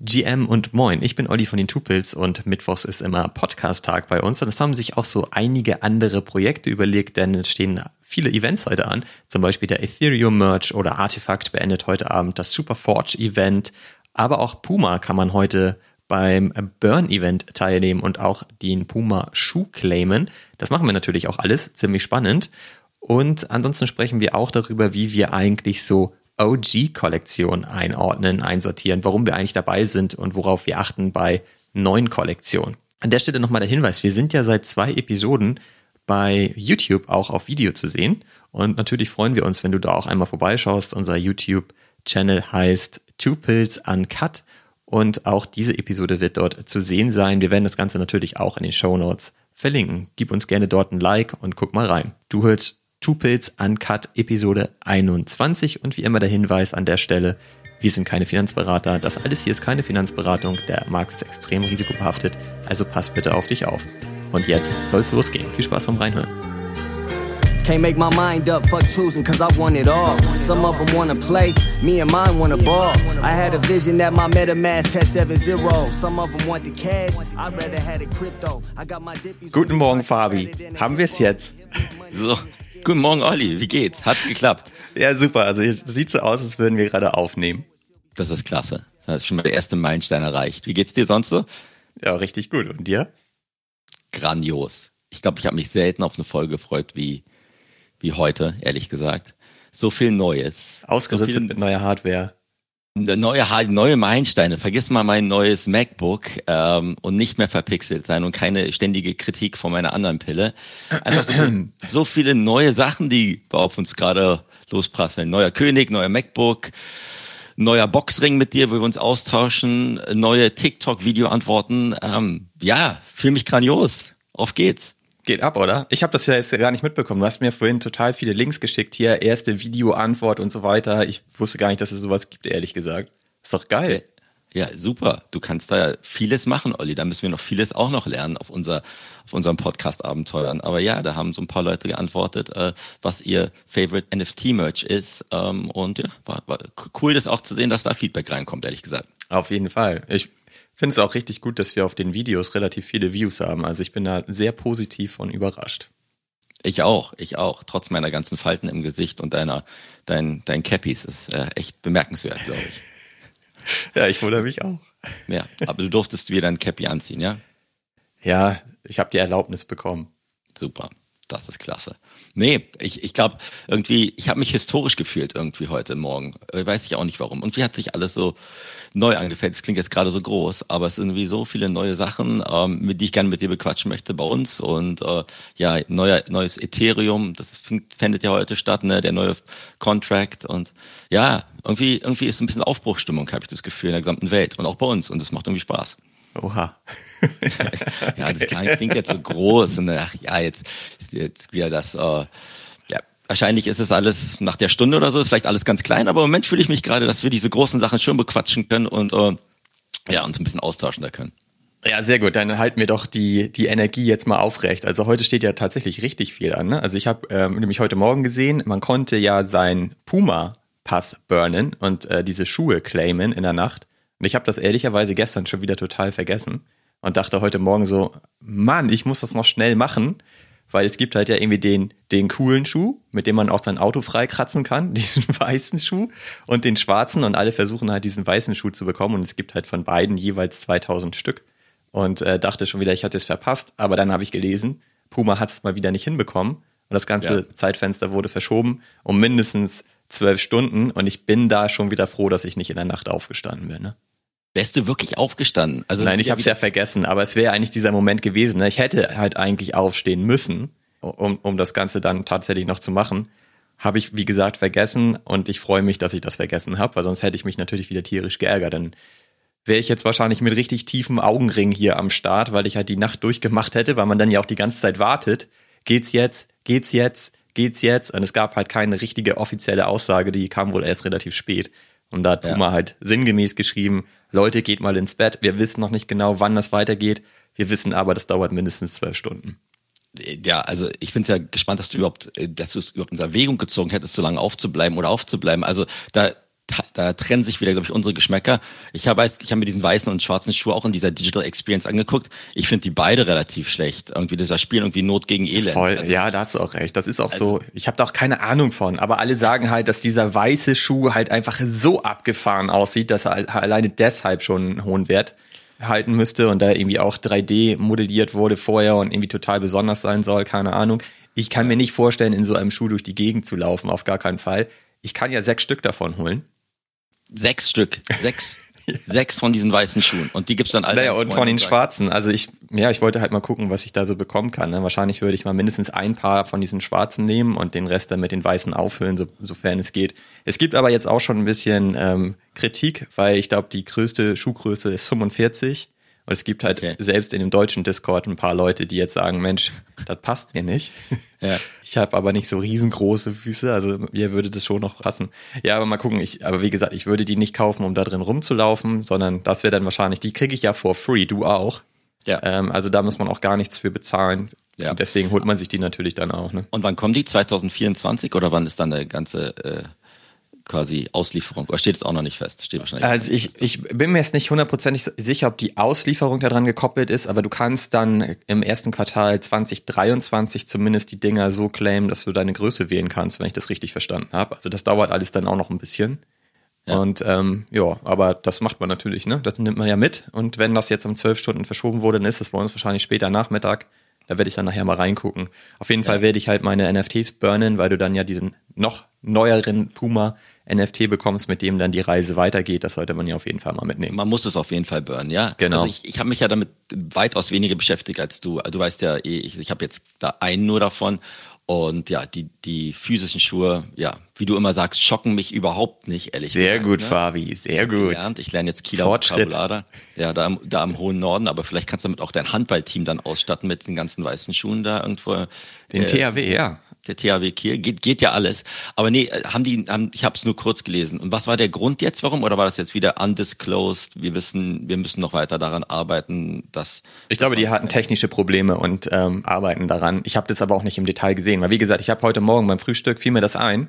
GM und Moin, ich bin Olli von den Tupils und Mittwochs ist immer Podcast-Tag bei uns. Und es haben sich auch so einige andere Projekte überlegt, denn es stehen viele Events heute an, zum Beispiel der Ethereum Merch oder Artifact beendet heute Abend das Superforge Event, aber auch Puma kann man heute beim Burn Event teilnehmen und auch den Puma Schuh claimen. Das machen wir natürlich auch alles, ziemlich spannend. Und ansonsten sprechen wir auch darüber, wie wir eigentlich so OG-Kollektion einordnen, einsortieren, warum wir eigentlich dabei sind und worauf wir achten bei neuen Kollektionen. An der Stelle nochmal der Hinweis, wir sind ja seit zwei Episoden bei YouTube auch auf Video zu sehen und natürlich freuen wir uns, wenn du da auch einmal vorbeischaust. Unser YouTube-Channel heißt Two Pills Uncut und auch diese Episode wird dort zu sehen sein. Wir werden das Ganze natürlich auch in den Show Notes verlinken. Gib uns gerne dort ein Like und guck mal rein. Du hörst Tupils Uncut Episode 21 und wie immer der Hinweis an der Stelle, wir sind keine Finanzberater, das alles hier ist keine Finanzberatung, der Markt ist extrem risikobehaftet, also pass bitte auf dich auf. Und jetzt soll es losgehen. Viel Spaß beim Reinhören. Can't make my mind up, fuck choosing, cause I want it all. Some of them wanna play, me and mine wanna ball. I had a vision that my MetaMask had 7 0. Some of them want the cash, I'd rather had it crypto. I got my dippies. Guten Morgen, Fabi. Haben wir es jetzt? So. Guten Morgen, Olli. Wie geht's? Hat's geklappt? Ja, super. Also es sieht so aus, als würden wir gerade aufnehmen. Das ist klasse. Das ist schon mal der erste Meilenstein erreicht. Wie geht's dir sonst so? Ja, richtig gut. Und dir? Grandios. Ich glaube, ich habe mich selten auf eine Folge gefreut wie, wie heute, ehrlich gesagt. So viel Neues. Ausgerüstet so mit neuer Hardware neue, neue Meilensteine. Vergiss mal mein neues MacBook ähm, und nicht mehr verpixelt sein und keine ständige Kritik von meiner anderen Pille. Einfach so, so viele neue Sachen, die auf uns gerade losprasseln. Neuer König, neuer MacBook, neuer Boxring mit dir, wo wir uns austauschen, neue TikTok-Video-Antworten. Ähm, ja, fühle mich grandios. Auf geht's. Geht ab, oder? Ich habe das ja jetzt gar nicht mitbekommen. Du hast mir vorhin total viele Links geschickt, hier erste Videoantwort und so weiter. Ich wusste gar nicht, dass es sowas gibt, ehrlich gesagt. Ist doch geil. Ja, super. Du kannst da ja vieles machen, Olli. Da müssen wir noch vieles auch noch lernen auf unser auf unserem Podcast Abenteuern. Aber ja, da haben so ein paar Leute geantwortet, äh, was ihr Favorite NFT Merch ist. Ähm, und ja, war, war cool, das auch zu sehen, dass da Feedback reinkommt, ehrlich gesagt. Auf jeden Fall. Ich finde es auch richtig gut, dass wir auf den Videos relativ viele Views haben. Also ich bin da sehr positiv und überrascht. Ich auch, ich auch. Trotz meiner ganzen Falten im Gesicht und deiner, dein, dein Cappies ist äh, echt bemerkenswert, glaube ich. ja, ich wundere mich auch. Ja, aber du durftest wieder ein Cappy anziehen, ja? Ja, ich habe die Erlaubnis bekommen. Super, das ist klasse. Nee, ich, ich glaube, irgendwie, ich habe mich historisch gefühlt irgendwie heute Morgen. Äh, weiß ich auch nicht warum. Und wie hat sich alles so neu angefällt? Es klingt jetzt gerade so groß, aber es sind irgendwie so viele neue Sachen, ähm, mit die ich gerne mit dir bequatschen möchte bei uns. Und äh, ja, neuer, neues Ethereum, das findet ja heute statt, ne? Der neue Contract. Und ja, irgendwie, irgendwie ist ein bisschen Aufbruchstimmung, habe ich das Gefühl, in der gesamten Welt und auch bei uns. Und das macht irgendwie Spaß. Oha. ja, das klingt jetzt so groß und ach ja, jetzt, jetzt wieder das, äh, ja, wahrscheinlich ist es alles nach der Stunde oder so, ist vielleicht alles ganz klein, aber im Moment fühle ich mich gerade, dass wir diese großen Sachen schon bequatschen können und äh, ja, uns ein bisschen austauschen da können. Ja, sehr gut. Dann halten wir doch die, die Energie jetzt mal aufrecht. Also heute steht ja tatsächlich richtig viel an. Ne? Also ich habe ähm, nämlich heute Morgen gesehen, man konnte ja sein Puma-Pass burnen und äh, diese Schuhe claimen in der Nacht. Und ich habe das ehrlicherweise gestern schon wieder total vergessen und dachte heute Morgen so, Mann, ich muss das noch schnell machen, weil es gibt halt ja irgendwie den, den coolen Schuh, mit dem man auch sein Auto freikratzen kann, diesen weißen Schuh und den schwarzen und alle versuchen halt diesen weißen Schuh zu bekommen und es gibt halt von beiden jeweils 2000 Stück und äh, dachte schon wieder, ich hatte es verpasst, aber dann habe ich gelesen, Puma hat es mal wieder nicht hinbekommen und das ganze ja. Zeitfenster wurde verschoben um mindestens zwölf Stunden und ich bin da schon wieder froh, dass ich nicht in der Nacht aufgestanden bin. Ne? Wärst du wirklich aufgestanden? Also Nein, ich habe es ja vergessen, aber es wäre eigentlich dieser Moment gewesen. Ne? Ich hätte halt eigentlich aufstehen müssen, um, um das Ganze dann tatsächlich noch zu machen. Habe ich, wie gesagt, vergessen und ich freue mich, dass ich das vergessen habe, weil sonst hätte ich mich natürlich wieder tierisch geärgert. Dann wäre ich jetzt wahrscheinlich mit richtig tiefem Augenring hier am Start, weil ich halt die Nacht durchgemacht hätte, weil man dann ja auch die ganze Zeit wartet. Geht's jetzt? Geht's jetzt? Geht's jetzt? Und es gab halt keine richtige offizielle Aussage, die kam wohl erst relativ spät. Und da hat Puma ja. halt sinngemäß geschrieben, Leute, geht mal ins Bett. Wir wissen noch nicht genau, wann das weitergeht. Wir wissen aber, das dauert mindestens zwölf Stunden. Ja, also ich es ja gespannt, dass du überhaupt, äh, dass du es überhaupt in Erwägung gezogen hättest, so lange aufzubleiben oder aufzubleiben. Also da da trennen sich wieder, glaube ich, unsere Geschmäcker. Ich habe ich hab mir diesen weißen und schwarzen Schuh auch in dieser Digital Experience angeguckt. Ich finde die beide relativ schlecht. Irgendwie das Spiel irgendwie Not gegen Elend. Voll, also, ja, da hast du auch recht. Das ist auch also, so, ich habe da auch keine Ahnung von, aber alle sagen halt, dass dieser weiße Schuh halt einfach so abgefahren aussieht, dass er alleine deshalb schon einen hohen Wert halten müsste und da irgendwie auch 3D modelliert wurde vorher und irgendwie total besonders sein soll, keine Ahnung. Ich kann mir nicht vorstellen, in so einem Schuh durch die Gegend zu laufen, auf gar keinen Fall. Ich kann ja sechs Stück davon holen. Sechs Stück. Sechs. Sechs von diesen weißen Schuhen. Und die gibt's dann alle. Naja, und von den schwarzen. Also ich, ja, ich wollte halt mal gucken, was ich da so bekommen kann. Ne? Wahrscheinlich würde ich mal mindestens ein paar von diesen schwarzen nehmen und den Rest dann mit den weißen auffüllen, so, sofern es geht. Es gibt aber jetzt auch schon ein bisschen ähm, Kritik, weil ich glaube, die größte Schuhgröße ist 45 und es gibt halt okay. selbst in dem deutschen Discord ein paar Leute, die jetzt sagen, Mensch, das passt mir nicht. Ja. Ich habe aber nicht so riesengroße Füße, also mir würde das schon noch passen. Ja, aber mal gucken, ich, aber wie gesagt, ich würde die nicht kaufen, um da drin rumzulaufen, sondern das wäre dann wahrscheinlich, die kriege ich ja for free, du auch. Ja. Ähm, also da muss man auch gar nichts für bezahlen. Ja. Und deswegen holt man sich die natürlich dann auch. Ne? Und wann kommen die? 2024 oder wann ist dann der ganze äh, quasi Auslieferung? Oder steht es auch noch nicht fest? Steht wahrscheinlich. Also ich, ich bin mir jetzt nicht hundertprozentig sicher, ob die Auslieferung daran gekoppelt ist, aber du kannst dann im ersten Quartal 2023 zumindest die Dinger so claimen, dass du deine Größe wählen kannst, wenn ich das richtig verstanden habe. Also das dauert alles dann auch noch ein bisschen. Ja. Und ähm, ja, aber das macht man natürlich, ne? Das nimmt man ja mit. Und wenn das jetzt um zwölf Stunden verschoben wurde, dann ist das bei uns wahrscheinlich später Nachmittag. Da werde ich dann nachher mal reingucken. Auf jeden ja. Fall werde ich halt meine NFTs burnen, weil du dann ja diesen noch neueren Puma NFT bekommst, mit dem dann die Reise weitergeht. Das sollte man ja auf jeden Fall mal mitnehmen. Man muss es auf jeden Fall burnen, ja. Genau. Also ich, ich habe mich ja damit weitaus weniger beschäftigt als du. Du weißt ja, eh, ich, ich habe jetzt da einen nur davon und ja, die, die physischen Schuhe, ja, wie du immer sagst, schocken mich überhaupt nicht, ehrlich Sehr gesagt, gut, ne? Fabi, sehr ich gut. Gelernt. Ich lerne jetzt Kieler Fortschritt. Ja, da, im, da im hohen Norden, aber vielleicht kannst du damit auch dein Handballteam dann ausstatten mit den ganzen weißen Schuhen da irgendwo. Den äh, THW, ja der THW Kiel, geht, geht ja alles. Aber nee, haben die, haben, ich habe es nur kurz gelesen. Und was war der Grund jetzt, warum? Oder war das jetzt wieder undisclosed? Wir wissen, wir müssen noch weiter daran arbeiten, dass. Ich glaube, die hatten technische Probleme und ähm, arbeiten daran. Ich habe das aber auch nicht im Detail gesehen, weil wie gesagt, ich habe heute Morgen beim Frühstück fiel mir das ein.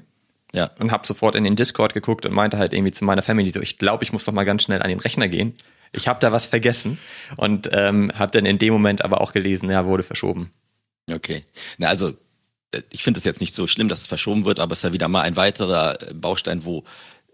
Ja. Und habe sofort in den Discord geguckt und meinte halt irgendwie zu meiner Family so, ich glaube, ich muss doch mal ganz schnell an den Rechner gehen. Ich habe da was vergessen und ähm, habe dann in dem Moment aber auch gelesen, ja, wurde verschoben. Okay. Na, also äh, ich finde es jetzt nicht so schlimm, dass es verschoben wird, aber es ist ja wieder mal ein weiterer äh, Baustein, wo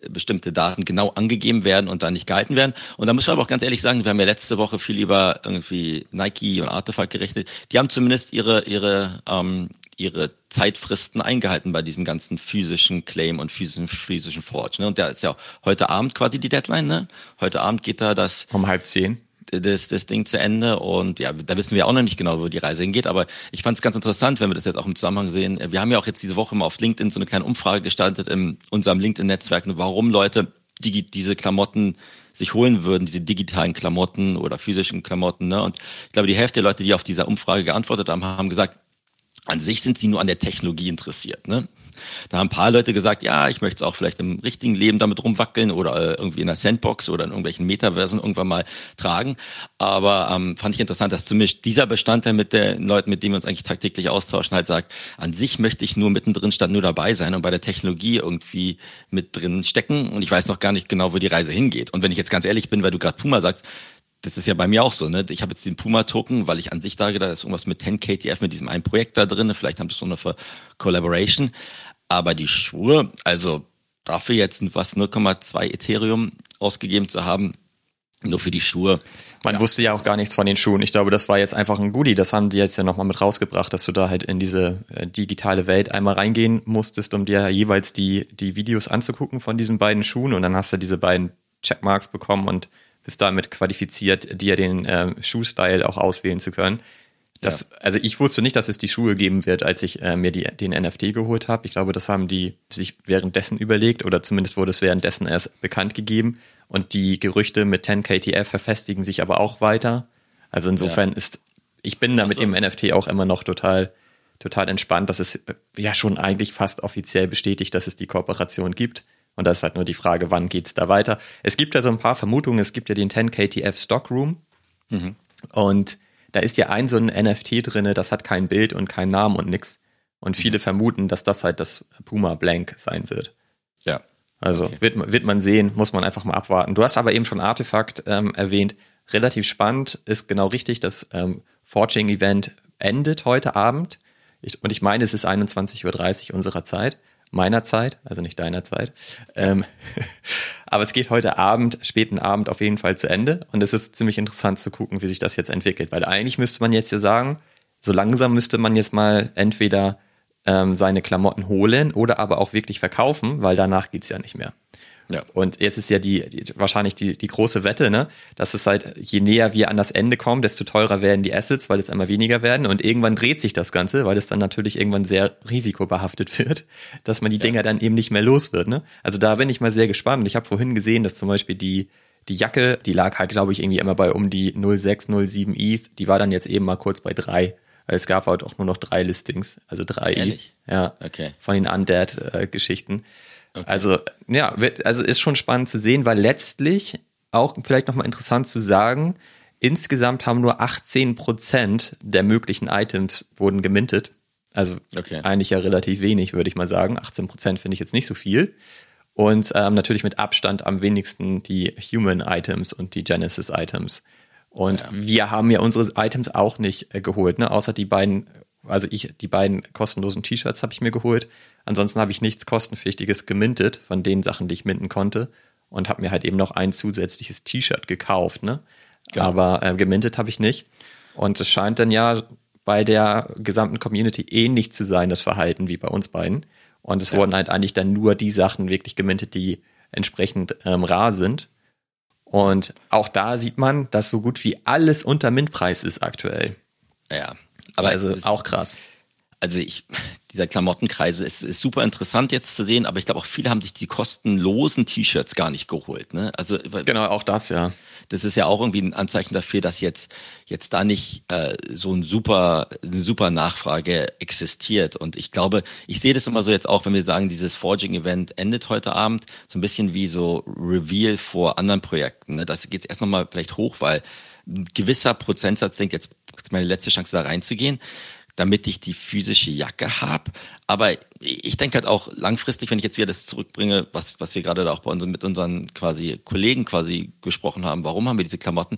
äh, bestimmte Daten genau angegeben werden und dann nicht gehalten werden. Und da muss man aber auch ganz ehrlich sagen, wir haben ja letzte Woche viel über irgendwie Nike und Artefakt gerechnet. Die haben zumindest ihre, ihre, ähm, ihre Zeitfristen eingehalten bei diesem ganzen physischen Claim und physischen, physischen Forge. Ne? Und da ist ja heute Abend quasi die Deadline. Ne? Heute Abend geht da das. Um halb zehn das, das Ding zu Ende und ja, da wissen wir auch noch nicht genau, wo die Reise hingeht, aber ich fand es ganz interessant, wenn wir das jetzt auch im Zusammenhang sehen. Wir haben ja auch jetzt diese Woche mal auf LinkedIn so eine kleine Umfrage gestartet in unserem LinkedIn-Netzwerk, warum Leute die, diese Klamotten sich holen würden, diese digitalen Klamotten oder physischen Klamotten. Ne? Und ich glaube, die Hälfte der Leute, die auf dieser Umfrage geantwortet haben, haben gesagt, an sich sind sie nur an der Technologie interessiert. Ne? Da haben ein paar Leute gesagt, ja, ich möchte es auch vielleicht im richtigen Leben damit rumwackeln oder äh, irgendwie in einer Sandbox oder in irgendwelchen Metaversen irgendwann mal tragen. Aber ähm, fand ich interessant, dass zumindest dieser Bestandteil mit den Leuten, mit denen wir uns eigentlich tagtäglich austauschen, halt sagt, an sich möchte ich nur mittendrin statt nur dabei sein und bei der Technologie irgendwie mit drin stecken. Und ich weiß noch gar nicht genau, wo die Reise hingeht. Und wenn ich jetzt ganz ehrlich bin, weil du gerade Puma sagst, das ist ja bei mir auch so, ne? Ich habe jetzt den Puma-Token, weil ich an sich sage, da ist irgendwas mit 10 KTF mit diesem einen Projekt da drin. Vielleicht haben wir so eine Collaboration. Aber die Schuhe, also dafür jetzt was 0,2 Ethereum ausgegeben zu haben, nur für die Schuhe. Man ja. wusste ja auch gar nichts von den Schuhen. Ich glaube, das war jetzt einfach ein Goodie. Das haben die jetzt ja nochmal mit rausgebracht, dass du da halt in diese äh, digitale Welt einmal reingehen musstest, um dir jeweils die, die Videos anzugucken von diesen beiden Schuhen. Und dann hast du diese beiden Checkmarks bekommen und bist damit qualifiziert, dir den äh, Schuhstyle auch auswählen zu können. Das, ja. Also ich wusste nicht, dass es die Schuhe geben wird, als ich äh, mir die, den NFT geholt habe. Ich glaube, das haben die sich währenddessen überlegt oder zumindest wurde es währenddessen erst bekannt gegeben. Und die Gerüchte mit 10 KTF verfestigen sich aber auch weiter. Also insofern ja. ist, ich bin da mit dem NFT auch immer noch total, total entspannt, dass es äh, ja schon eigentlich fast offiziell bestätigt, dass es die Kooperation gibt. Und da ist halt nur die Frage, wann geht's da weiter? Es gibt ja so ein paar Vermutungen. Es gibt ja den 10 KTF Stockroom. Mhm. Und da ist ja ein so ein NFT drinne, das hat kein Bild und keinen Namen und nix. Und viele mhm. vermuten, dass das halt das Puma Blank sein wird. Ja. Also okay. wird, wird man sehen, muss man einfach mal abwarten. Du hast aber eben schon Artefakt ähm, erwähnt. Relativ spannend, ist genau richtig, das ähm, Forging-Event endet heute Abend. Ich, und ich meine, es ist 21.30 Uhr unserer Zeit, meiner Zeit, also nicht deiner Zeit. Ähm, aber es geht heute Abend, späten Abend auf jeden Fall zu Ende. Und es ist ziemlich interessant zu gucken, wie sich das jetzt entwickelt. Weil eigentlich müsste man jetzt ja sagen, so langsam müsste man jetzt mal entweder ähm, seine Klamotten holen oder aber auch wirklich verkaufen, weil danach geht's ja nicht mehr. Ja. Und jetzt ist ja die, die wahrscheinlich die, die große Wette, ne, dass es halt, je näher wir an das Ende kommen, desto teurer werden die Assets, weil es immer weniger werden. Und irgendwann dreht sich das Ganze, weil es dann natürlich irgendwann sehr risikobehaftet wird, dass man die ja. Dinger dann eben nicht mehr los wird. Ne? Also da bin ich mal sehr gespannt. Ich habe vorhin gesehen, dass zum Beispiel die, die Jacke, die lag halt, glaube ich, irgendwie immer bei um die 06, 07 ETH, die war dann jetzt eben mal kurz bei drei. Es gab halt auch nur noch drei Listings, also drei Ehrlich? ETH, ja, okay. von den Undead-Geschichten. Äh, okay. Also, ja, wird, also ist schon spannend zu sehen, weil letztlich auch vielleicht nochmal interessant zu sagen, insgesamt haben nur 18 Prozent der möglichen Items wurden gemintet. Also okay. eigentlich ja relativ wenig, würde ich mal sagen. 18 Prozent finde ich jetzt nicht so viel. Und ähm, natürlich mit Abstand am wenigsten die Human Items und die Genesis Items. Und ja. wir haben ja unsere Items auch nicht äh, geholt, ne? Außer die beiden, also ich, die beiden kostenlosen T-Shirts habe ich mir geholt. Ansonsten habe ich nichts kostenpflichtiges gemintet von den Sachen, die ich minten konnte. Und habe mir halt eben noch ein zusätzliches T-Shirt gekauft, ne? Genau. Aber äh, gemintet habe ich nicht. Und es scheint dann ja bei der gesamten Community ähnlich zu sein, das Verhalten wie bei uns beiden. Und es ja. wurden halt eigentlich dann nur die Sachen wirklich gemintet, die entsprechend ähm, rar sind. Und auch da sieht man, dass so gut wie alles unter Mintpreis ist aktuell. Ja, aber also auch krass. Also ich, dieser Klamottenkreise ist, ist super interessant jetzt zu sehen, aber ich glaube auch viele haben sich die kostenlosen T-Shirts gar nicht geholt. Ne? Also genau auch das ja. Das ist ja auch irgendwie ein Anzeichen dafür, dass jetzt jetzt da nicht äh, so ein super eine super Nachfrage existiert. Und ich glaube, ich sehe das immer so jetzt auch, wenn wir sagen, dieses Forging-Event endet heute Abend, so ein bisschen wie so Reveal vor anderen Projekten. Ne? Das geht jetzt erst nochmal vielleicht hoch, weil ein gewisser Prozentsatz denkt, jetzt ist meine letzte Chance da reinzugehen damit ich die physische Jacke habe. Aber ich denke halt auch langfristig, wenn ich jetzt wieder das zurückbringe, was, was wir gerade da auch bei unseren, mit unseren quasi Kollegen quasi gesprochen haben, warum haben wir diese Klamotten?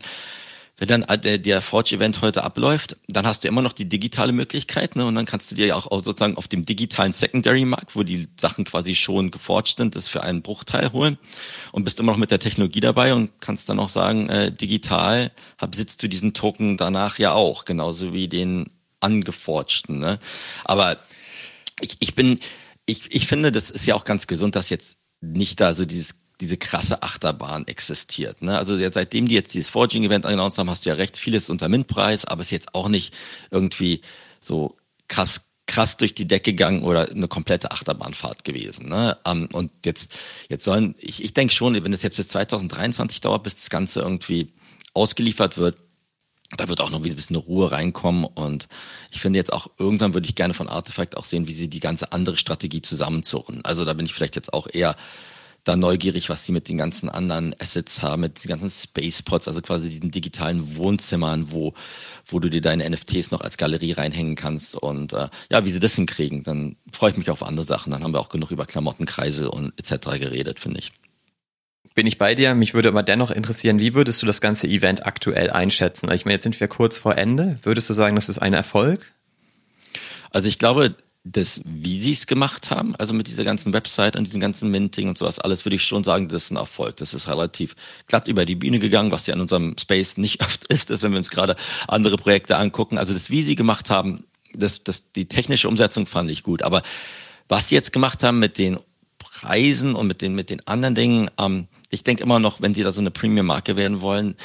Wenn dann der, der Forge-Event heute abläuft, dann hast du immer noch die digitale Möglichkeit, ne? Und dann kannst du dir ja auch, auch sozusagen auf dem digitalen Secondary-Markt, wo die Sachen quasi schon geforged sind, das für einen Bruchteil holen und bist immer noch mit der Technologie dabei und kannst dann auch sagen, äh, digital besitzt du diesen Token danach ja auch, genauso wie den angeforschten. Ne? Aber ich, ich bin, ich, ich finde, das ist ja auch ganz gesund, dass jetzt nicht da so dieses diese krasse Achterbahn existiert. Ne? Also jetzt, seitdem die jetzt dieses Forging-Event announced haben, hast du ja recht vieles unter Mintpreis, aber es ist jetzt auch nicht irgendwie so krass krass durch die Decke gegangen oder eine komplette Achterbahnfahrt gewesen. Ne? Um, und jetzt, jetzt sollen, ich, ich denke schon, wenn es jetzt bis 2023 dauert, bis das Ganze irgendwie ausgeliefert wird, da wird auch noch wieder ein bisschen Ruhe reinkommen und ich finde jetzt auch irgendwann würde ich gerne von Artifact auch sehen, wie sie die ganze andere Strategie zusammenzurren. Also da bin ich vielleicht jetzt auch eher da neugierig, was sie mit den ganzen anderen Assets haben, mit den ganzen Spacepods, also quasi diesen digitalen Wohnzimmern, wo, wo du dir deine NFTs noch als Galerie reinhängen kannst und äh, ja, wie sie das hinkriegen. Dann freue ich mich auf andere Sachen. Dann haben wir auch genug über Klamottenkreisel und etc. geredet, finde ich bin ich bei dir. Mich würde aber dennoch interessieren, wie würdest du das ganze Event aktuell einschätzen? Ich meine, jetzt sind wir kurz vor Ende. Würdest du sagen, das ist ein Erfolg? Also ich glaube, das, wie sie es gemacht haben, also mit dieser ganzen Website und diesem ganzen Minting und sowas, alles würde ich schon sagen, das ist ein Erfolg. Das ist relativ glatt über die Bühne gegangen, was ja in unserem Space nicht oft ist, ist wenn wir uns gerade andere Projekte angucken. Also das, wie sie gemacht haben, das, das, die technische Umsetzung fand ich gut. Aber was sie jetzt gemacht haben mit den Preisen und mit den, mit den anderen Dingen, ähm, ich denke immer noch, wenn sie da so eine Premium-Marke werden wollen,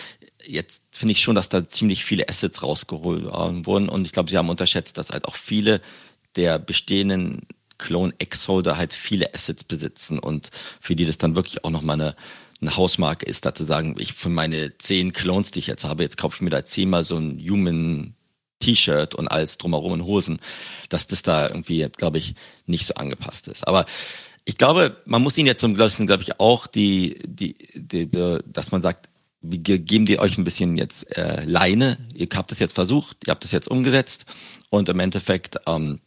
jetzt finde ich schon, dass da ziemlich viele Assets rausgeholt wurden und ich glaube, sie haben unterschätzt, dass halt auch viele der bestehenden Clone X-Holder halt viele Assets besitzen und für die das dann wirklich auch nochmal eine, eine Hausmarke ist, da zu sagen, ich für meine zehn Clones, die ich jetzt habe, jetzt kaufe ich mir da zehnmal so ein Human T-Shirt und alles drumherum in Hosen, dass das da irgendwie, glaube ich, nicht so angepasst ist. Aber ich glaube, man muss ihnen jetzt zum Glück, glaube ich, auch die, die, die, die, dass man sagt, wir geben dir euch ein bisschen jetzt äh, Leine. Ihr habt das jetzt versucht, ihr habt das jetzt umgesetzt und im Endeffekt ähm,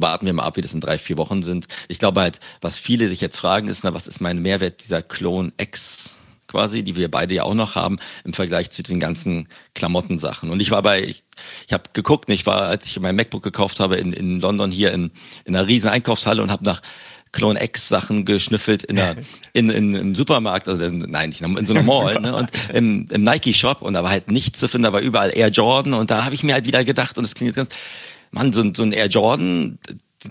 warten wir mal ab, wie das in drei, vier Wochen sind. Ich glaube halt, was viele sich jetzt fragen, ist, na, was ist mein Mehrwert dieser Clone X quasi, die wir beide ja auch noch haben, im Vergleich zu den ganzen Klamottensachen. Und ich war bei, ich, ich habe geguckt, ich war, als ich mein MacBook gekauft habe in, in London hier in, in einer riesen Einkaufshalle und habe nach Clone X Sachen geschnüffelt in der, in, in, im Supermarkt, also in, nein, nicht in so einem Mall, ne, und im, im Nike Shop und da war halt nichts zu finden, da war überall Air Jordan und da habe ich mir halt wieder gedacht und das klingt jetzt ganz, Mann, so, so ein Air Jordan,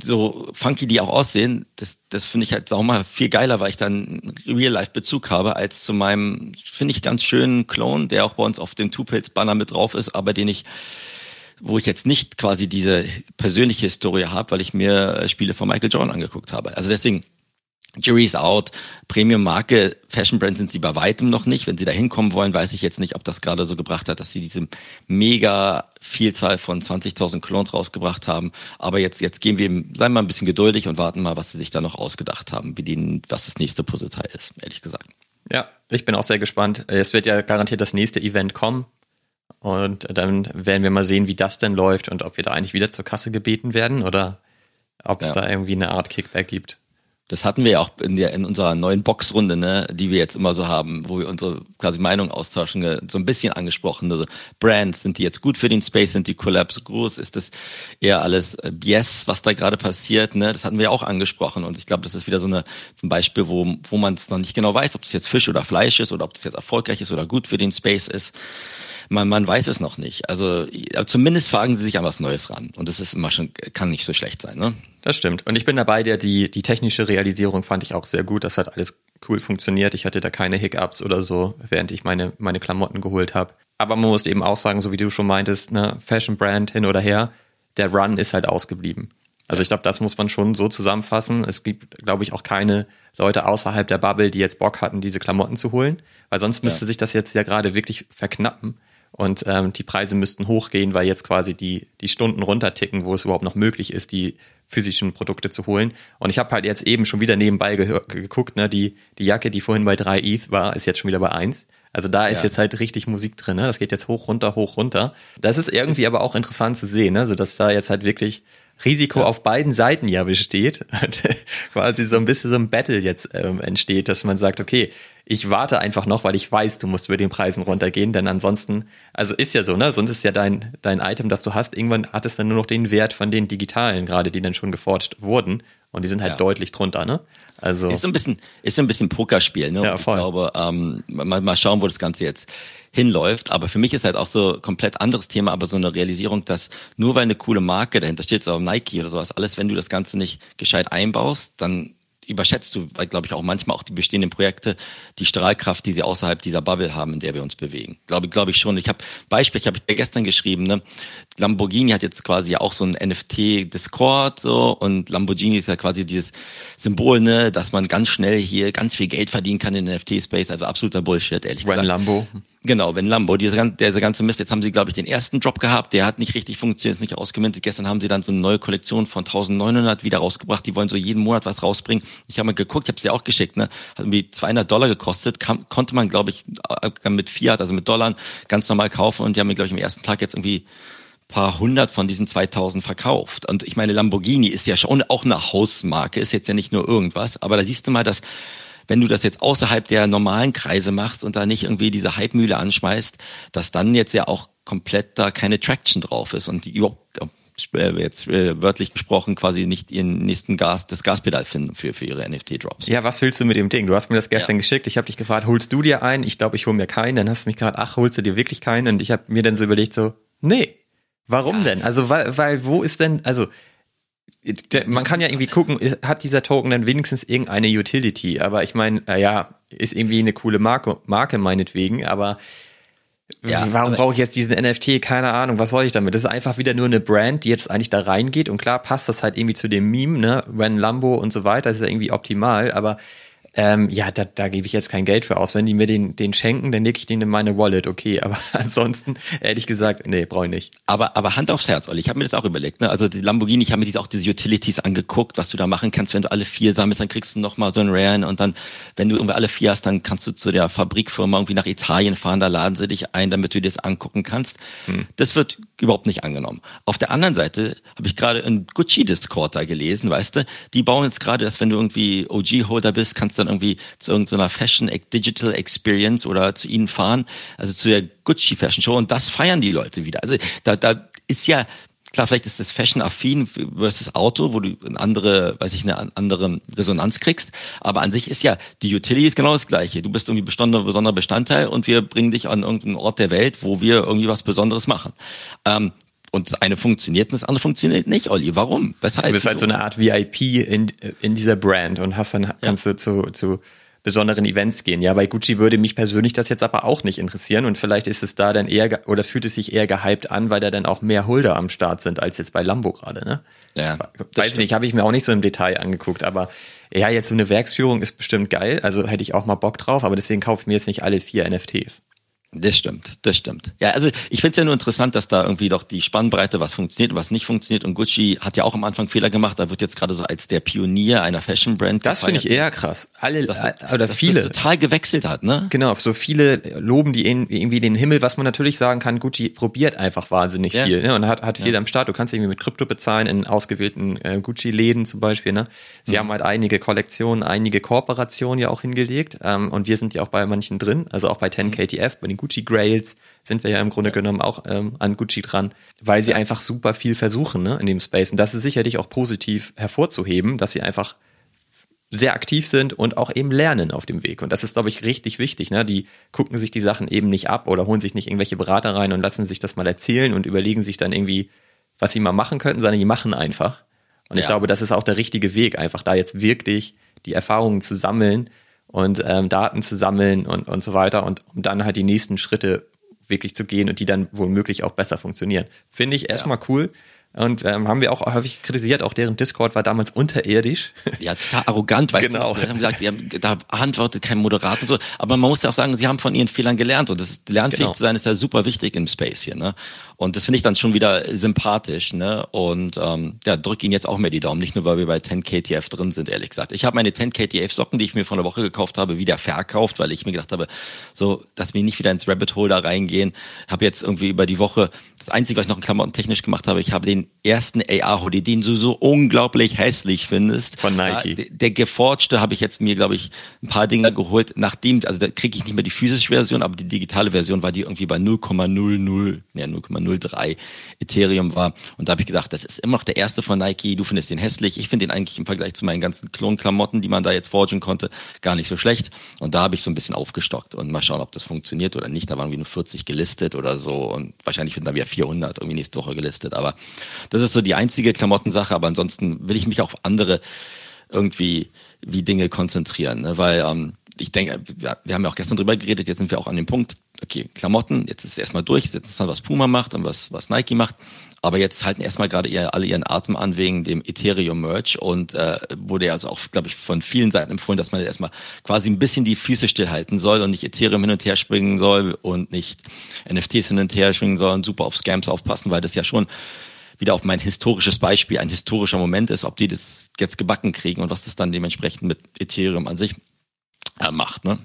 so funky die auch aussehen, das, das finde ich halt sauber viel geiler, weil ich dann Real-Life-Bezug habe, als zu meinem, finde ich, ganz schönen Clone, der auch bei uns auf dem Two-Pills-Banner mit drauf ist, aber den ich, wo ich jetzt nicht quasi diese persönliche Historie habe, weil ich mir Spiele von Michael Jordan angeguckt habe. Also deswegen, Jury's out. Premium-Marke, Fashion-Brand sind sie bei weitem noch nicht. Wenn sie da hinkommen wollen, weiß ich jetzt nicht, ob das gerade so gebracht hat, dass sie diese mega Vielzahl von 20.000 Clones rausgebracht haben. Aber jetzt, jetzt gehen wir, seien wir mal ein bisschen geduldig und warten mal, was sie sich da noch ausgedacht haben, wie die, was das nächste Puzzleteil ist, ehrlich gesagt. Ja, ich bin auch sehr gespannt. Es wird ja garantiert das nächste Event kommen. Und dann werden wir mal sehen, wie das denn läuft und ob wir da eigentlich wieder zur Kasse gebeten werden oder ob es ja. da irgendwie eine Art Kickback gibt. Das hatten wir ja auch in, der, in unserer neuen Boxrunde, ne, die wir jetzt immer so haben, wo wir unsere quasi Meinung austauschen, so ein bisschen angesprochen. Also Brands, sind die jetzt gut für den Space, sind die Collabs groß? Ist das eher alles äh, Yes, was da gerade passiert? Ne? Das hatten wir auch angesprochen. Und ich glaube, das ist wieder so eine, ein Beispiel, wo, wo man es noch nicht genau weiß, ob es jetzt Fisch oder Fleisch ist oder ob das jetzt erfolgreich ist oder gut für den Space ist man, man weiß es noch nicht. Also zumindest fragen sie sich an was Neues ran. Und das ist immer schon, kann nicht so schlecht sein, ne? Das stimmt. Und ich bin dabei, der die, die technische Realisierung fand ich auch sehr gut. Das hat alles cool funktioniert. Ich hatte da keine Hiccups oder so, während ich meine, meine Klamotten geholt habe. Aber man muss eben auch sagen, so wie du schon meintest, ne, Fashion Brand hin oder her, der Run ist halt ausgeblieben. Also ich glaube, das muss man schon so zusammenfassen. Es gibt, glaube ich, auch keine Leute außerhalb der Bubble, die jetzt Bock hatten, diese Klamotten zu holen, weil sonst müsste ja. sich das jetzt ja gerade wirklich verknappen und ähm, die Preise müssten hochgehen, weil jetzt quasi die, die Stunden runterticken, wo es überhaupt noch möglich ist, die physischen Produkte zu holen. Und ich habe halt jetzt eben schon wieder nebenbei geguckt, ne, die, die Jacke, die vorhin bei 3 ETH war, ist jetzt schon wieder bei 1. Also da ist ja. jetzt halt richtig Musik drin, ne? Das geht jetzt hoch, runter, hoch, runter. Das ist irgendwie aber auch interessant zu sehen, ne? So dass da jetzt halt wirklich Risiko ja. auf beiden Seiten ja besteht. quasi so ein bisschen so ein Battle jetzt ähm, entsteht, dass man sagt, okay, ich warte einfach noch, weil ich weiß, du musst über den Preisen runtergehen, denn ansonsten, also ist ja so, ne? Sonst ist ja dein, dein Item, das du hast, irgendwann hat es dann nur noch den Wert von den digitalen, gerade die dann schon geforscht wurden. Und die sind halt ja. deutlich drunter, ne? Also. Ist so ein bisschen, ist so ein bisschen Pokerspiel, ne? Ja. Ich glaube, ähm, mal, mal schauen, wo das Ganze jetzt hinläuft. Aber für mich ist halt auch so komplett anderes Thema, aber so eine Realisierung, dass nur weil eine coole Marke dahinter steht, so Nike oder sowas, alles, wenn du das Ganze nicht gescheit einbaust, dann überschätzt du, glaube ich, auch manchmal auch die bestehenden Projekte, die Strahlkraft, die sie außerhalb dieser Bubble haben, in der wir uns bewegen. Glaube, glaube ich schon. Ich habe Beispiel, ich habe ja gestern geschrieben, ne? Lamborghini hat jetzt quasi auch so ein NFT-Discord so und Lamborghini ist ja quasi dieses Symbol, ne, dass man ganz schnell hier ganz viel Geld verdienen kann in NFT-Space. Also absoluter Bullshit, ehrlich When gesagt. Lambo. Genau, wenn Lambo, dieser, dieser ganze Mist, jetzt haben sie, glaube ich, den ersten Drop gehabt, der hat nicht richtig funktioniert, ist nicht ausgemintet. Gestern haben sie dann so eine neue Kollektion von 1900 wieder rausgebracht, die wollen so jeden Monat was rausbringen. Ich habe mal geguckt, ich habe sie auch geschickt, ne? hat irgendwie 200 Dollar gekostet, kam, konnte man, glaube ich, äh, mit Fiat, also mit Dollar, ganz normal kaufen und die haben mir, glaube ich, im ersten Tag jetzt irgendwie paar hundert von diesen 2000 verkauft. Und ich meine, Lamborghini ist ja schon auch eine Hausmarke, ist jetzt ja nicht nur irgendwas, aber da siehst du mal, dass wenn du das jetzt außerhalb der normalen Kreise machst und da nicht irgendwie diese Hype-Mühle anschmeißt, dass dann jetzt ja auch komplett da keine Traction drauf ist und die überhaupt äh, jetzt äh, wörtlich gesprochen quasi nicht ihren nächsten Gas, das Gaspedal finden für, für ihre NFT-Drops. Ja, was willst du mit dem Ding? Du hast mir das gestern ja. geschickt. Ich habe dich gefragt, holst du dir einen? Ich glaube, ich hole mir keinen. Dann hast du mich gefragt, ach, holst du dir wirklich keinen? Und ich habe mir dann so überlegt, so, nee, warum ja. denn? Also, weil, weil, wo ist denn, also man kann ja irgendwie gucken, hat dieser Token dann wenigstens irgendeine Utility? Aber ich meine, ja, ist irgendwie eine coole Marke, Marke meinetwegen, aber ja, warum brauche ich jetzt diesen NFT? Keine Ahnung, was soll ich damit? Das ist einfach wieder nur eine Brand, die jetzt eigentlich da reingeht und klar passt das halt irgendwie zu dem Meme, ne? When Lambo und so weiter, das ist ja irgendwie optimal, aber Ähm, ja, da, da gebe ich jetzt kein Geld für aus. Wenn die mir den, den schenken, dann lege ich den in meine Wallet, okay. Aber ansonsten, ehrlich gesagt, nee, brauche ich nicht. Aber, aber Hand aufs Herz, Olli, ich habe mir das auch überlegt. Ne? Also die Lamborghini, ich habe mir diese, auch diese Utilities angeguckt, was du da machen kannst. Wenn du alle vier sammelst, dann kriegst du nochmal so ein Rare und dann, wenn du irgendwie alle vier hast, dann kannst du zu der Fabrikfirma irgendwie nach Italien fahren, da laden sie dich ein, damit du dir das angucken kannst. Hm. Das wird überhaupt nicht angenommen. Auf der anderen Seite habe ich gerade einen Gucci-Discord da gelesen, weißt du, die bauen jetzt gerade, dass wenn du irgendwie OG-Holder bist, kannst du dann irgendwie zu irgendeiner Fashion Digital Experience oder zu ihnen fahren, also zu der Gucci Fashion Show und das feiern die Leute wieder. Also da, da ist ja Klar, vielleicht ist das Fashion-affin versus Auto, wo du eine andere, weiß ich, eine andere Resonanz kriegst. Aber an sich ist ja, die Utility ist genau das Gleiche. Du bist irgendwie besonderer, Bestandteil und wir bringen dich an irgendeinen Ort der Welt, wo wir irgendwie was Besonderes machen. Ähm, und das eine funktioniert und das andere funktioniert nicht, Olli. Warum? Weshalb? Du bist halt so eine Art VIP in, in dieser Brand und hast dann, kannst ja. du zu, zu besonderen Events gehen. Ja, bei Gucci würde mich persönlich das jetzt aber auch nicht interessieren und vielleicht ist es da dann eher oder fühlt es sich eher gehypt an, weil da dann auch mehr Holder am Start sind als jetzt bei Lambo gerade, ne? Ja. Weiß ich nicht, habe ich mir auch nicht so im Detail angeguckt, aber ja, jetzt so eine Werksführung ist bestimmt geil, also hätte ich auch mal Bock drauf, aber deswegen kaufe ich mir jetzt nicht alle vier NFTs. Das stimmt, das stimmt. Ja, also ich finde es ja nur interessant, dass da irgendwie doch die Spannbreite, was funktioniert und was nicht funktioniert. Und Gucci hat ja auch am Anfang Fehler gemacht. Da wird jetzt gerade so als der Pionier einer Fashion Brand. Das finde ich eher krass. Alle dass, äh, oder dass viele das total gewechselt hat, ne? Genau, so viele loben die irgendwie den Himmel, was man natürlich sagen kann. Gucci probiert einfach wahnsinnig ja. viel ne? und hat, hat viel ja. am Start. Du kannst irgendwie mit Krypto bezahlen in ausgewählten äh, Gucci-Läden zum Beispiel. Ne? Sie mhm. haben halt einige Kollektionen, einige Kooperationen ja auch hingelegt ähm, und wir sind ja auch bei manchen drin. Also auch bei 10KTF, mhm. bei den Gucci Grails sind wir ja im Grunde genommen auch ähm, an Gucci dran, weil sie einfach super viel versuchen ne, in dem Space. Und das ist sicherlich auch positiv hervorzuheben, dass sie einfach sehr aktiv sind und auch eben lernen auf dem Weg. Und das ist, glaube ich, richtig wichtig. Ne? Die gucken sich die Sachen eben nicht ab oder holen sich nicht irgendwelche Berater rein und lassen sich das mal erzählen und überlegen sich dann irgendwie, was sie mal machen könnten, sondern die machen einfach. Und ja. ich glaube, das ist auch der richtige Weg, einfach da jetzt wirklich die Erfahrungen zu sammeln und ähm, Daten zu sammeln und, und so weiter und um dann halt die nächsten Schritte wirklich zu gehen und die dann womöglich auch besser funktionieren. Finde ich erstmal ja. cool. Und ähm, haben wir auch häufig kritisiert, auch deren Discord war damals unterirdisch. Ja, total arrogant, weißt genau. du. Wir haben gesagt, die haben, da antwortet kein Moderator und so. Aber man muss ja auch sagen, sie haben von ihren Fehlern gelernt. Und das ist, lernfähig genau. zu sein ist ja super wichtig im Space hier. Ne? Und das finde ich dann schon wieder sympathisch. Ne? Und ähm, ja, drück ihnen jetzt auch mehr die Daumen. Nicht nur, weil wir bei 10KTF drin sind, ehrlich gesagt. Ich habe meine 10KTF Socken, die ich mir vor einer Woche gekauft habe, wieder verkauft, weil ich mir gedacht habe, so, dass wir nicht wieder ins Rabbit Hole da reingehen. Habe jetzt irgendwie über die Woche, das Einzige, was ich noch in Klamotten technisch gemacht habe, ich habe den ersten AR-Hoodie, den du so unglaublich hässlich findest. Von Nike. Der, der geforgte habe ich jetzt mir, glaube ich, ein paar Dinge geholt, nachdem, also da kriege ich nicht mehr die physische Version, aber die digitale Version war die irgendwie bei 0,00, ne, 0,03 Ethereum war. Und da habe ich gedacht, das ist immer noch der erste von Nike, du findest den hässlich. Ich finde den eigentlich im Vergleich zu meinen ganzen Klonklamotten, die man da jetzt forgen konnte, gar nicht so schlecht. Und da habe ich so ein bisschen aufgestockt und mal schauen, ob das funktioniert oder nicht. Da waren irgendwie nur 40 gelistet oder so und wahrscheinlich finden da wieder 400 irgendwie nächste Woche gelistet. Aber das ist so die einzige Klamottensache, aber ansonsten will ich mich auf andere irgendwie wie Dinge konzentrieren, ne? weil ähm, ich denke, wir, haben ja auch gestern drüber geredet, jetzt sind wir auch an dem Punkt, okay, Klamotten, jetzt ist es erstmal durch, jetzt ist interessant, was Puma macht und was, was Nike macht, aber jetzt halten erstmal gerade ihr, alle ihren Atem an wegen dem Ethereum-Merch und äh, wurde ja also auch, glaube ich, von vielen Seiten empfohlen, dass man erstmal quasi ein bisschen die Füße stillhalten soll und nicht Ethereum hin und her springen soll und nicht NFTs hin und her springen soll und super auf Scams aufpassen, weil das ja schon wieder auf mein historisches Beispiel ein historischer Moment ist, ob die das jetzt gebacken kriegen und was das dann dementsprechend mit Ethereum an sich äh, macht. Ne?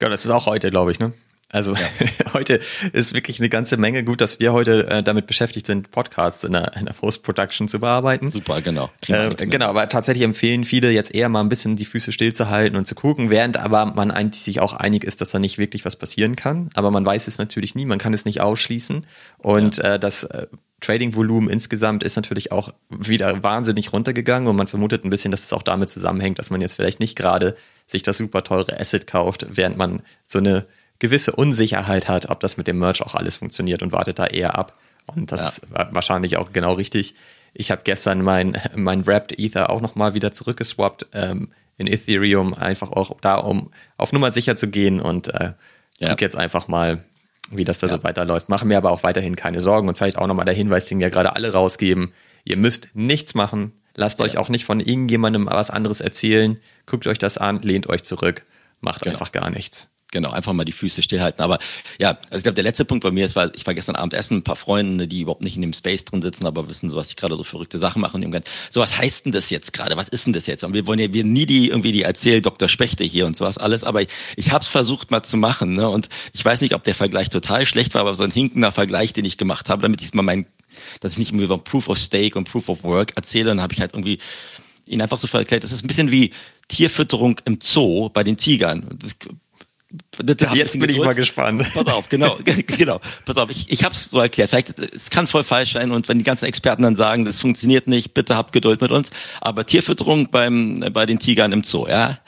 Ja, das ist auch heute, glaube ich, ne? Also ja. heute ist wirklich eine ganze Menge gut, dass wir heute äh, damit beschäftigt sind, Podcasts in der, in der Post-Production zu bearbeiten. Super, genau. Äh, genau, aber tatsächlich empfehlen viele jetzt eher mal ein bisschen die Füße stillzuhalten und zu gucken, während aber man eigentlich sich auch einig ist, dass da nicht wirklich was passieren kann. Aber man weiß es natürlich nie, man kann es nicht ausschließen. Und ja. äh, das äh, Trading-Volumen insgesamt ist natürlich auch wieder wahnsinnig runtergegangen und man vermutet ein bisschen, dass es auch damit zusammenhängt, dass man jetzt vielleicht nicht gerade sich das super teure Asset kauft, während man so eine gewisse Unsicherheit hat, ob das mit dem Merch auch alles funktioniert und wartet da eher ab. Und das ja. ist wahrscheinlich auch genau richtig. Ich habe gestern mein, mein Wrapped Ether auch nochmal wieder zurückgeswappt ähm, in Ethereum, einfach auch da, um auf Nummer sicher zu gehen und äh, ja. guck jetzt einfach mal, wie das da ja. so weiterläuft. Machen mir aber auch weiterhin keine Sorgen und vielleicht auch nochmal der Hinweis, den ja gerade alle rausgeben. Ihr müsst nichts machen. Lasst euch auch nicht von irgendjemandem was anderes erzählen. Guckt euch das an, lehnt euch zurück, macht Genau. einfach gar nichts. Genau, einfach mal die Füße stillhalten. Aber ja, also ich glaube, der letzte Punkt bei mir ist, weil ich war gestern Abend essen, ein paar Freunde, die überhaupt nicht in dem Space drin sitzen, aber wissen, so was ich gerade so verrückte Sachen mache und gesagt, so was heißt denn das jetzt gerade? Was ist denn das jetzt? Und wir wollen ja wir nie die irgendwie die erzähl Dr. Spechte hier und sowas alles, aber ich, ich habe es versucht mal zu machen, ne? Und ich weiß nicht, ob der Vergleich total schlecht war, aber so ein hinkender Vergleich, den ich gemacht habe, damit ich mal mein, dass ich nicht immer über Proof of Stake und Proof of Work erzähle, dann habe ich halt irgendwie ihn einfach so erklärt, das ist ein bisschen wie Tierfütterung im Zoo bei den Tigern. Das, das Jetzt bin ich mal gespannt. Pass auf, genau, genau. Pass auf, ich, ich habe es so erklärt. Vielleicht, es kann voll falsch sein und wenn die ganzen Experten dann sagen, das funktioniert nicht, bitte habt Geduld mit uns. Aber Tierfütterung beim, bei den Tigern im Zoo, ja.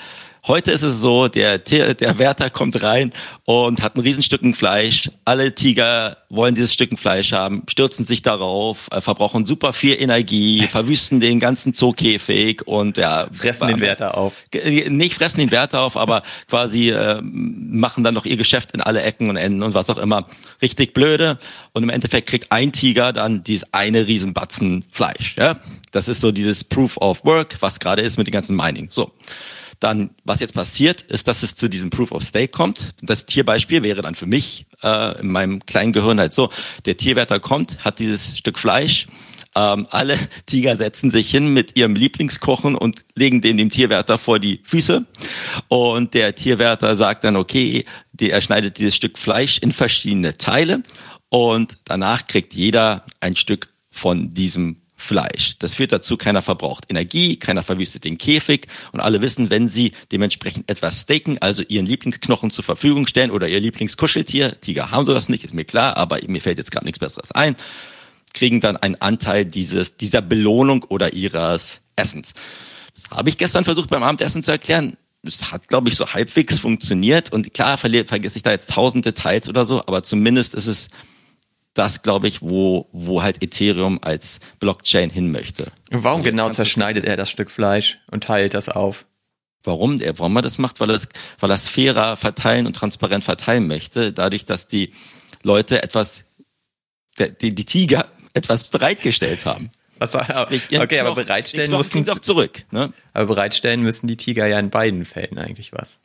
Heute ist es so, der, der Wärter kommt rein und hat ein Riesenstücken Fleisch. Alle Tiger wollen dieses Stücken Fleisch haben, stürzen sich darauf, äh, verbrauchen super viel Energie, verwüsten den ganzen Zookäfig und ja, Fressen den Wärter auf. Ge- nicht fressen den Wert auf, aber quasi äh, machen dann noch ihr Geschäft in alle Ecken und Enden und was auch immer. Richtig blöde. Und im Endeffekt kriegt ein Tiger dann dieses eine Riesenbatzen Fleisch. Ja? Das ist so dieses Proof of Work, was gerade ist mit dem ganzen Mining. So. Dann, was jetzt passiert, ist, dass es zu diesem Proof of Stake kommt. Das Tierbeispiel wäre dann für mich äh, in meinem kleinen Gehirn halt so, der Tierwärter kommt, hat dieses Stück Fleisch, ähm, alle Tiger setzen sich hin mit ihrem Lieblingskochen und legen dem dem Tierwärter vor die Füße. Und der Tierwärter sagt dann, okay, die, er schneidet dieses Stück Fleisch in verschiedene Teile und danach kriegt jeder ein Stück von diesem Fleisch. Das führt dazu, keiner verbraucht Energie, keiner verwüstet den Käfig und alle wissen, wenn sie dementsprechend etwas staken, also ihren Lieblingsknochen zur Verfügung stellen oder ihr Lieblingskuscheltier, Tiger haben sowas nicht, ist mir klar, aber mir fällt jetzt gerade nichts Besseres ein, kriegen dann einen Anteil dieses, dieser Belohnung oder ihres Essens. Das habe ich gestern versucht beim Abendessen zu erklären. Es hat, glaube ich, so halbwegs funktioniert. Und klar vergesse ich da jetzt tausend Details oder so, aber zumindest ist es das, glaube ich, wo, wo halt Ethereum als Blockchain hin möchte. Und warum Und genau zerschneidet er das Stück Fleisch und teilt das auf? Warum er, warum er das macht? Weil er es, weil er es fairer verteilen und transparent verteilen möchte, dadurch, dass die Leute etwas, die, die Tiger etwas bereitgestellt haben. Was, okay, aber bereitstellen Knochen mussten, sie auch zurück. Ne? aber bereitstellen müssen die Tiger ja in beiden Fällen eigentlich was.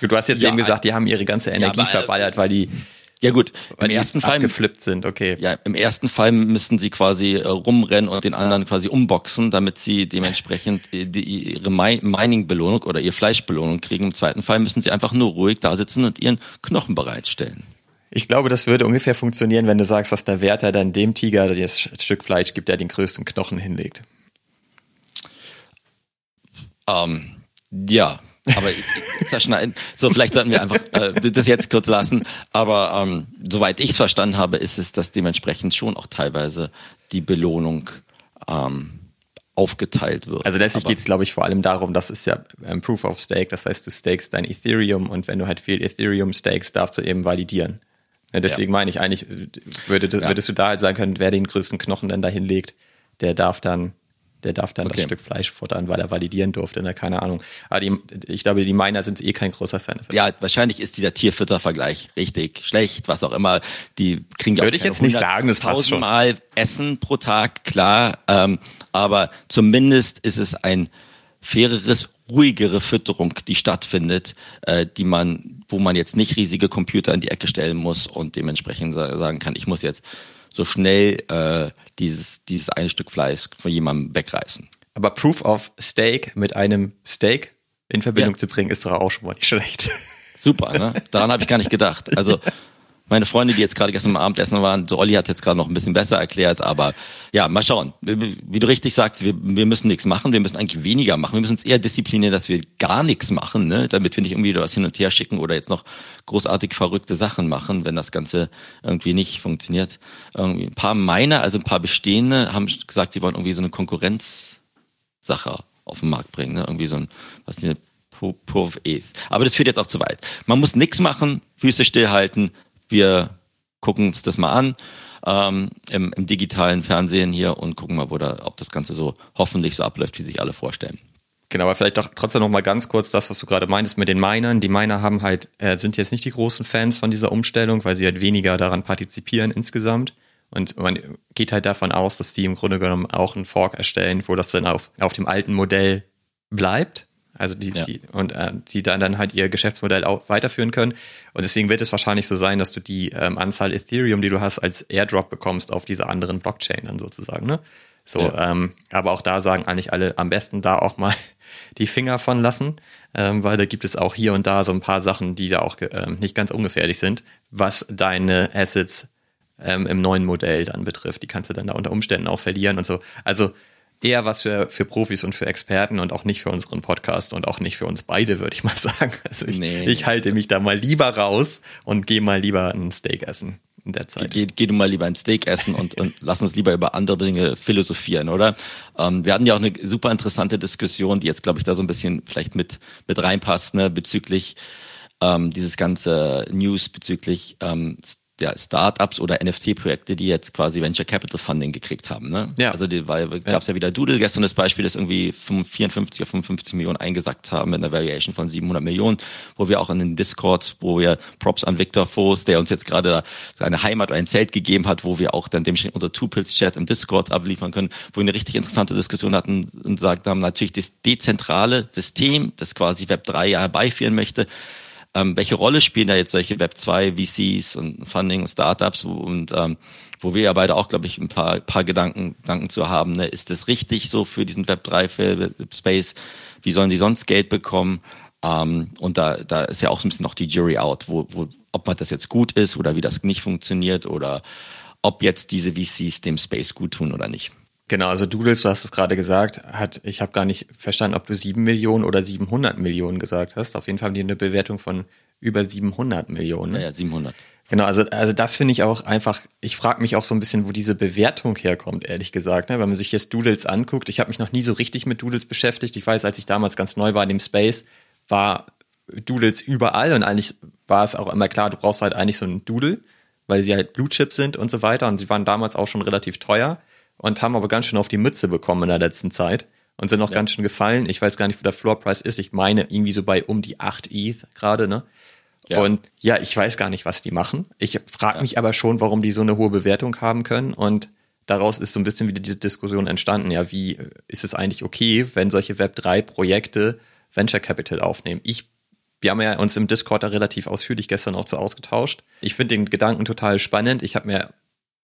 Du hast jetzt Ja, eben gesagt, die haben ihre ganze Energie aber, äh, verballert, weil die, Ja gut, im ersten Fall abgeflippt sind, okay. Ja, im ersten Fall müssen sie quasi äh, rumrennen und den anderen quasi umboxen, damit sie dementsprechend äh, die, ihre Mi- Mining-Belohnung oder ihr Fleischbelohnung kriegen. Im zweiten Fall müssen sie einfach nur ruhig da sitzen und ihren Knochen bereitstellen. Ich glaube, das würde ungefähr funktionieren, wenn du sagst, dass der Wärter dann dem Tiger das Stück Fleisch gibt, der den größten Knochen hinlegt. Ähm, ja, aber zerschneiden. So, vielleicht sollten wir einfach äh, das jetzt kurz lassen. Aber ähm, soweit ich es verstanden habe, ist es, dass dementsprechend schon auch teilweise die Belohnung ähm, aufgeteilt wird. Also letztlich geht es, glaube ich, vor allem darum, das ist ja ähm, Proof of Stake, das heißt, du stakest dein Ethereum und wenn du halt viel Ethereum stakest, darfst du eben validieren. Ja, deswegen meine ich eigentlich, äh, würde, Ja. würdest du da halt sagen können, wer den größten Knochen dann dahin legt, der darf dann, der darf dann Okay. das Stück Fleisch futtern, weil er validieren durfte, ne? keine Ahnung. Aber die, ich glaube, die Miner sind eh kein großer Fan davon. Ja, wahrscheinlich ist dieser Tierfüttervergleich richtig schlecht, was auch immer. Die kriegen ja Würde auch ich jetzt nicht sagen, das passt schon. Mal Essen pro Tag, klar. Ähm, aber zumindest ist es ein faireres, ruhigere Fütterung, die stattfindet, äh, die man, wo man jetzt nicht riesige Computer in die Ecke stellen muss und dementsprechend sa- sagen kann, ich muss jetzt so schnell äh, dieses, dieses eine Stück Fleisch von jemandem wegreißen. Aber Proof of Stake mit einem Steak in Verbindung Ja. zu bringen, ist doch auch schon mal nicht schlecht. Super, ne? Daran habe ich gar nicht gedacht. Also meine Freunde, die jetzt gerade gestern am Abendessen waren, so Olli hat jetzt gerade noch ein bisschen besser erklärt, aber ja, mal schauen. Wie du richtig sagst, wir, wir müssen nichts machen, wir müssen eigentlich weniger machen. Wir müssen uns eher disziplinieren, dass wir gar nichts machen, ne? damit wir nicht irgendwie was hin und her schicken oder jetzt noch großartig verrückte Sachen machen, wenn das Ganze irgendwie nicht funktioniert. Irgendwie ein paar Miner, also ein paar bestehende, haben gesagt, sie wollen irgendwie so eine Konkurrenzsache auf den Markt bringen, ne? irgendwie so ein, was ist eine of ETH. Aber das führt jetzt auch zu weit. Man muss nichts machen, Füße stillhalten. Wir gucken uns das mal an ähm, im, im digitalen Fernsehen hier und gucken mal, da, ob das Ganze so hoffentlich so abläuft, wie sich alle vorstellen. Genau, aber vielleicht doch trotzdem noch mal ganz kurz das, was du gerade meintest mit den Minern. Die Miner haben halt, äh, sind jetzt nicht die großen Fans von dieser Umstellung, weil sie halt weniger daran partizipieren insgesamt. Und man geht halt davon aus, dass die im Grunde genommen auch einen Fork erstellen, wo das dann auf, auf dem alten Modell bleibt. Also die, ja. die und äh, die dann dann halt ihr Geschäftsmodell auch weiterführen können. Und deswegen wird es wahrscheinlich so sein, dass du die ähm, Anzahl Ethereum, die du hast, als Airdrop bekommst auf diese anderen Blockchain dann sozusagen. Ne? So, ja. ähm, aber auch da sagen eigentlich alle am besten da auch mal die Finger von lassen, ähm, weil da gibt es auch hier und da so ein paar Sachen, die da auch ähm, nicht ganz ungefährlich sind, was deine Assets ähm, im neuen Modell dann betrifft. Die kannst du dann da unter Umständen auch verlieren und so. Also eher was für, für Profis und für Experten und auch nicht für unseren Podcast und auch nicht für uns beide, würde ich mal sagen. Also ich, nee. ich halte mich da mal lieber raus und gehe mal lieber ein Steak essen in der Zeit. Geh, geh du mal lieber ein Steak essen und, und lass uns lieber über andere Dinge philosophieren, oder? Ähm, wir hatten ja auch eine super interessante Diskussion, die jetzt, glaube ich, da so ein bisschen vielleicht mit, mit reinpasst, ne, bezüglich ähm, dieses ganze News bezüglich ähm, ja, Startups oder NFT-Projekte, die jetzt quasi Venture Capital Funding gekriegt haben. Ne? Ja. Also die, weil gab es ja. ja. wieder Doodle gestern das Beispiel, das irgendwie 54 oder 55 Millionen eingesackt haben mit einer Variation von 700 Millionen, wo wir auch in den Discord, wo wir Props an Victor Voss, der uns jetzt gerade seine Heimat oder ein Zelt gegeben hat, wo wir auch dann dem unser Two-Pills-Chat im Discord abliefern können, wo wir eine richtig interessante Diskussion hatten und gesagt haben, natürlich das dezentrale System, das quasi Web 3 ja herbeiführen möchte, ähm, welche Rolle spielen da jetzt solche Web 2 VCs und Funding und Startups und ähm, wo wir ja beide auch, glaube ich, ein paar, paar Gedanken, Gedanken zu haben. Ne? Ist das richtig so für diesen Web 3 Space? Wie sollen die sonst Geld bekommen? Ähm, und da, da ist ja auch so ein bisschen noch die Jury out, wo, wo, ob man das jetzt gut ist oder wie das nicht funktioniert oder ob jetzt diese VCs dem Space gut tun oder nicht. Genau, also Doodles, du hast es gerade gesagt, hat, ich habe gar nicht verstanden, ob du 7 Millionen oder 700 Millionen gesagt hast. Auf jeden Fall haben die eine Bewertung von über 700 Millionen. Ne? Ja, ja 700. Genau, also, also das finde ich auch einfach, ich frage mich auch so ein bisschen, wo diese Bewertung herkommt, ehrlich gesagt. Ne? Wenn man sich jetzt Doodles anguckt, ich habe mich noch nie so richtig mit Doodles beschäftigt. Ich weiß, als ich damals ganz neu war in dem Space, war Doodles überall und eigentlich war es auch immer klar, du brauchst halt eigentlich so einen Doodle, weil sie halt Blue Chip sind und so weiter und sie waren damals auch schon relativ teuer und haben aber ganz schön auf die Mütze bekommen in der letzten Zeit und sind auch ja. ganz schön gefallen. Ich weiß gar nicht, wo der Floor Price ist. Ich meine irgendwie so bei um die 8 ETH gerade, ne? Ja. Und ja, ich weiß gar nicht, was die machen. Ich frage ja. mich aber schon, warum die so eine hohe Bewertung haben können. Und daraus ist so ein bisschen wieder diese Diskussion entstanden. Ja, wie ist es eigentlich okay, wenn solche Web3-Projekte Venture Capital aufnehmen? Ich, wir haben ja uns im Discord da relativ ausführlich gestern auch so ausgetauscht. Ich finde den Gedanken total spannend. Ich habe mir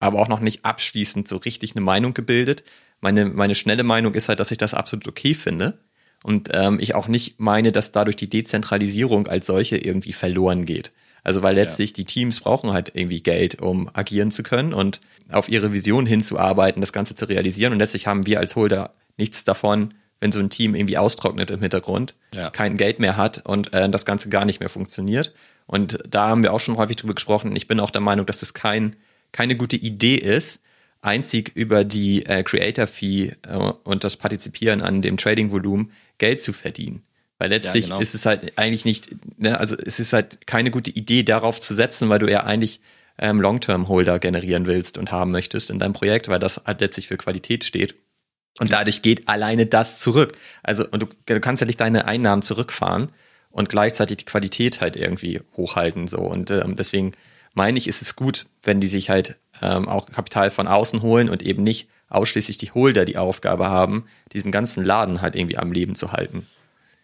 aber auch noch nicht abschließend so richtig eine Meinung gebildet. Meine, meine schnelle Meinung ist halt, dass ich das absolut okay finde. Und ähm, ich auch nicht meine, dass dadurch die Dezentralisierung als solche irgendwie verloren geht. Also weil letztlich ja. die Teams brauchen halt irgendwie Geld, um agieren zu können und auf ihre Vision hinzuarbeiten, das Ganze zu realisieren. Und letztlich haben wir als Holder nichts davon, wenn so ein Team irgendwie austrocknet im Hintergrund, ja. kein Geld mehr hat und äh, das Ganze gar nicht mehr funktioniert. Und da haben wir auch schon häufig drüber gesprochen. Ich bin auch der Meinung, dass es kein keine gute Idee ist, einzig über die äh, Creator Fee äh, und das Partizipieren an dem Trading Volumen Geld zu verdienen. Weil letztlich ja, genau. ist es halt eigentlich nicht, ne, also es ist halt keine gute Idee, darauf zu setzen, weil du ja eigentlich ähm, Long-Term-Holder generieren willst und haben möchtest in deinem Projekt, weil das halt letztlich für Qualität steht. Und dadurch geht alleine das zurück. Also, und du, du kannst ja nicht deine Einnahmen zurückfahren und gleichzeitig die Qualität halt irgendwie hochhalten, so. Und ähm, deswegen meine ich, ist es gut, wenn die sich halt ähm, auch Kapital von außen holen und eben nicht ausschließlich die Holder die Aufgabe haben, diesen ganzen Laden halt irgendwie am Leben zu halten.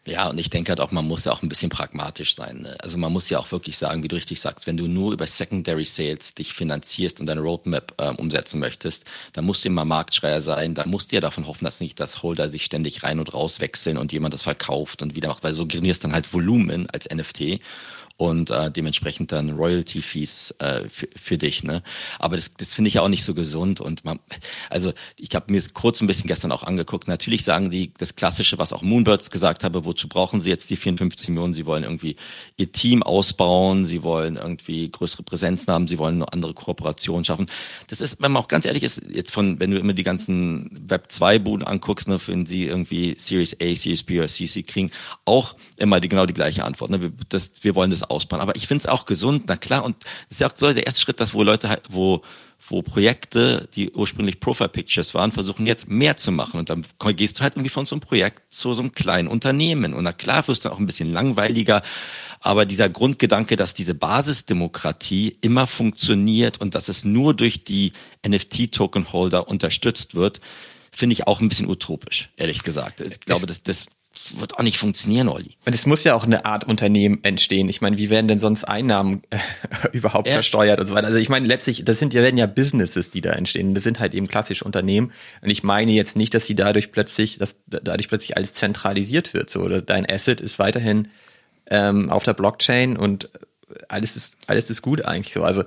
Ja, und ich denke halt auch, man muss ja auch ein bisschen pragmatisch sein. Ne? Also man muss ja auch wirklich sagen, wie du richtig sagst, wenn du nur über Secondary Sales dich finanzierst und deine Roadmap ähm, umsetzen möchtest, dann musst du immer Marktschreier sein, da musst du ja davon hoffen, dass nicht das Holder sich ständig rein und raus wechseln und jemand das verkauft und wieder macht, weil so generierst dann halt Volumen als NFT und äh, dementsprechend dann Royalty-Fees äh, für, für dich. Ne? Aber das, das finde ich ja auch nicht so gesund. Und man, also ich habe mir kurz ein bisschen gestern auch angeguckt. Natürlich sagen die das Klassische, was auch Moonbirds gesagt habe, wozu brauchen sie jetzt die 54 Millionen? Sie wollen irgendwie ihr Team ausbauen, sie wollen irgendwie größere Präsenzen haben, sie wollen eine andere Kooperationen schaffen. Das ist, wenn man auch ganz ehrlich ist, jetzt von, wenn du immer die ganzen Web 2-Buden anguckst, ne, wenn sie irgendwie Series A, Series B oder CC kriegen, auch immer die, genau die gleiche Antwort. Ne? Wir, das, wir wollen das ausbauen. Aber ich finde es auch gesund, na klar. Und es ist ja auch so der erste Schritt, dass wo Leute halt, wo wo Projekte, die ursprünglich Profile Pictures waren, versuchen jetzt mehr zu machen. Und dann gehst du halt irgendwie von so einem Projekt zu so einem kleinen Unternehmen. Und na klar wirst du auch ein bisschen langweiliger. Aber dieser Grundgedanke, dass diese Basisdemokratie immer funktioniert und dass es nur durch die NFT-Token-Holder unterstützt wird, finde ich auch ein bisschen utopisch, ehrlich gesagt. Ich glaube, das, das wird auch nicht funktionieren, Olli. Und es muss ja auch eine Art Unternehmen entstehen. Ich meine, wie werden denn sonst Einnahmen äh, überhaupt ja. versteuert und so weiter? Also ich meine, letztlich, das sind ja werden ja Businesses, die da entstehen. Das sind halt eben klassische Unternehmen. Und ich meine jetzt nicht, dass sie dadurch plötzlich, dass dadurch plötzlich alles zentralisiert wird. So, oder dein Asset ist weiterhin ähm, auf der Blockchain und alles ist alles ist gut eigentlich so. Also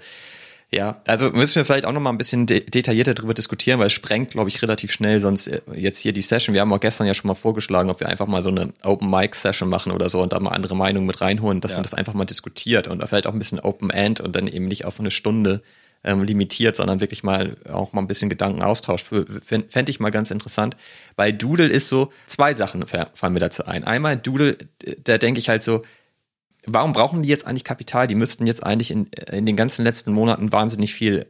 ja, also müssen wir vielleicht auch noch mal ein bisschen de detaillierter darüber diskutieren, weil es sprengt, glaube ich, relativ schnell sonst äh, jetzt hier die Session. Wir haben auch gestern ja schon mal vorgeschlagen, ob wir einfach mal so eine Open Mic Session machen oder so und da mal andere Meinungen mit reinholen, dass ja. man das einfach mal diskutiert und vielleicht auch ein bisschen Open End und dann eben nicht auf eine Stunde ähm, limitiert, sondern wirklich mal auch mal ein bisschen Gedanken austauscht. Fände ich mal ganz interessant. Bei Doodle ist so, zwei Sachen fallen mir dazu ein. Einmal Doodle, da denke ich halt so, warum brauchen die jetzt eigentlich Kapital? Die müssten jetzt eigentlich in, in den ganzen letzten Monaten wahnsinnig viel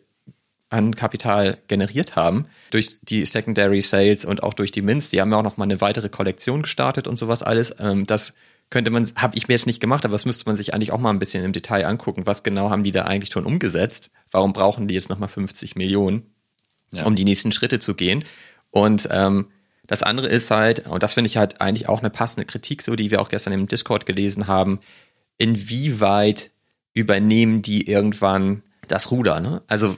an Kapital generiert haben durch die Secondary Sales und auch durch die Mints. Die haben ja auch noch mal eine weitere Kollektion gestartet und sowas alles. Ähm, das könnte man, habe ich mir jetzt nicht gemacht, aber das müsste man sich eigentlich auch mal ein bisschen im Detail angucken. Was genau haben die da eigentlich schon umgesetzt? Warum brauchen die jetzt noch mal 50 Millionen, ja. um die nächsten Schritte zu gehen? Und ähm, das andere ist halt, und das finde ich halt eigentlich auch eine passende Kritik, so die wir auch gestern im Discord gelesen haben, inwieweit übernehmen die irgendwann das Ruder, ne? Also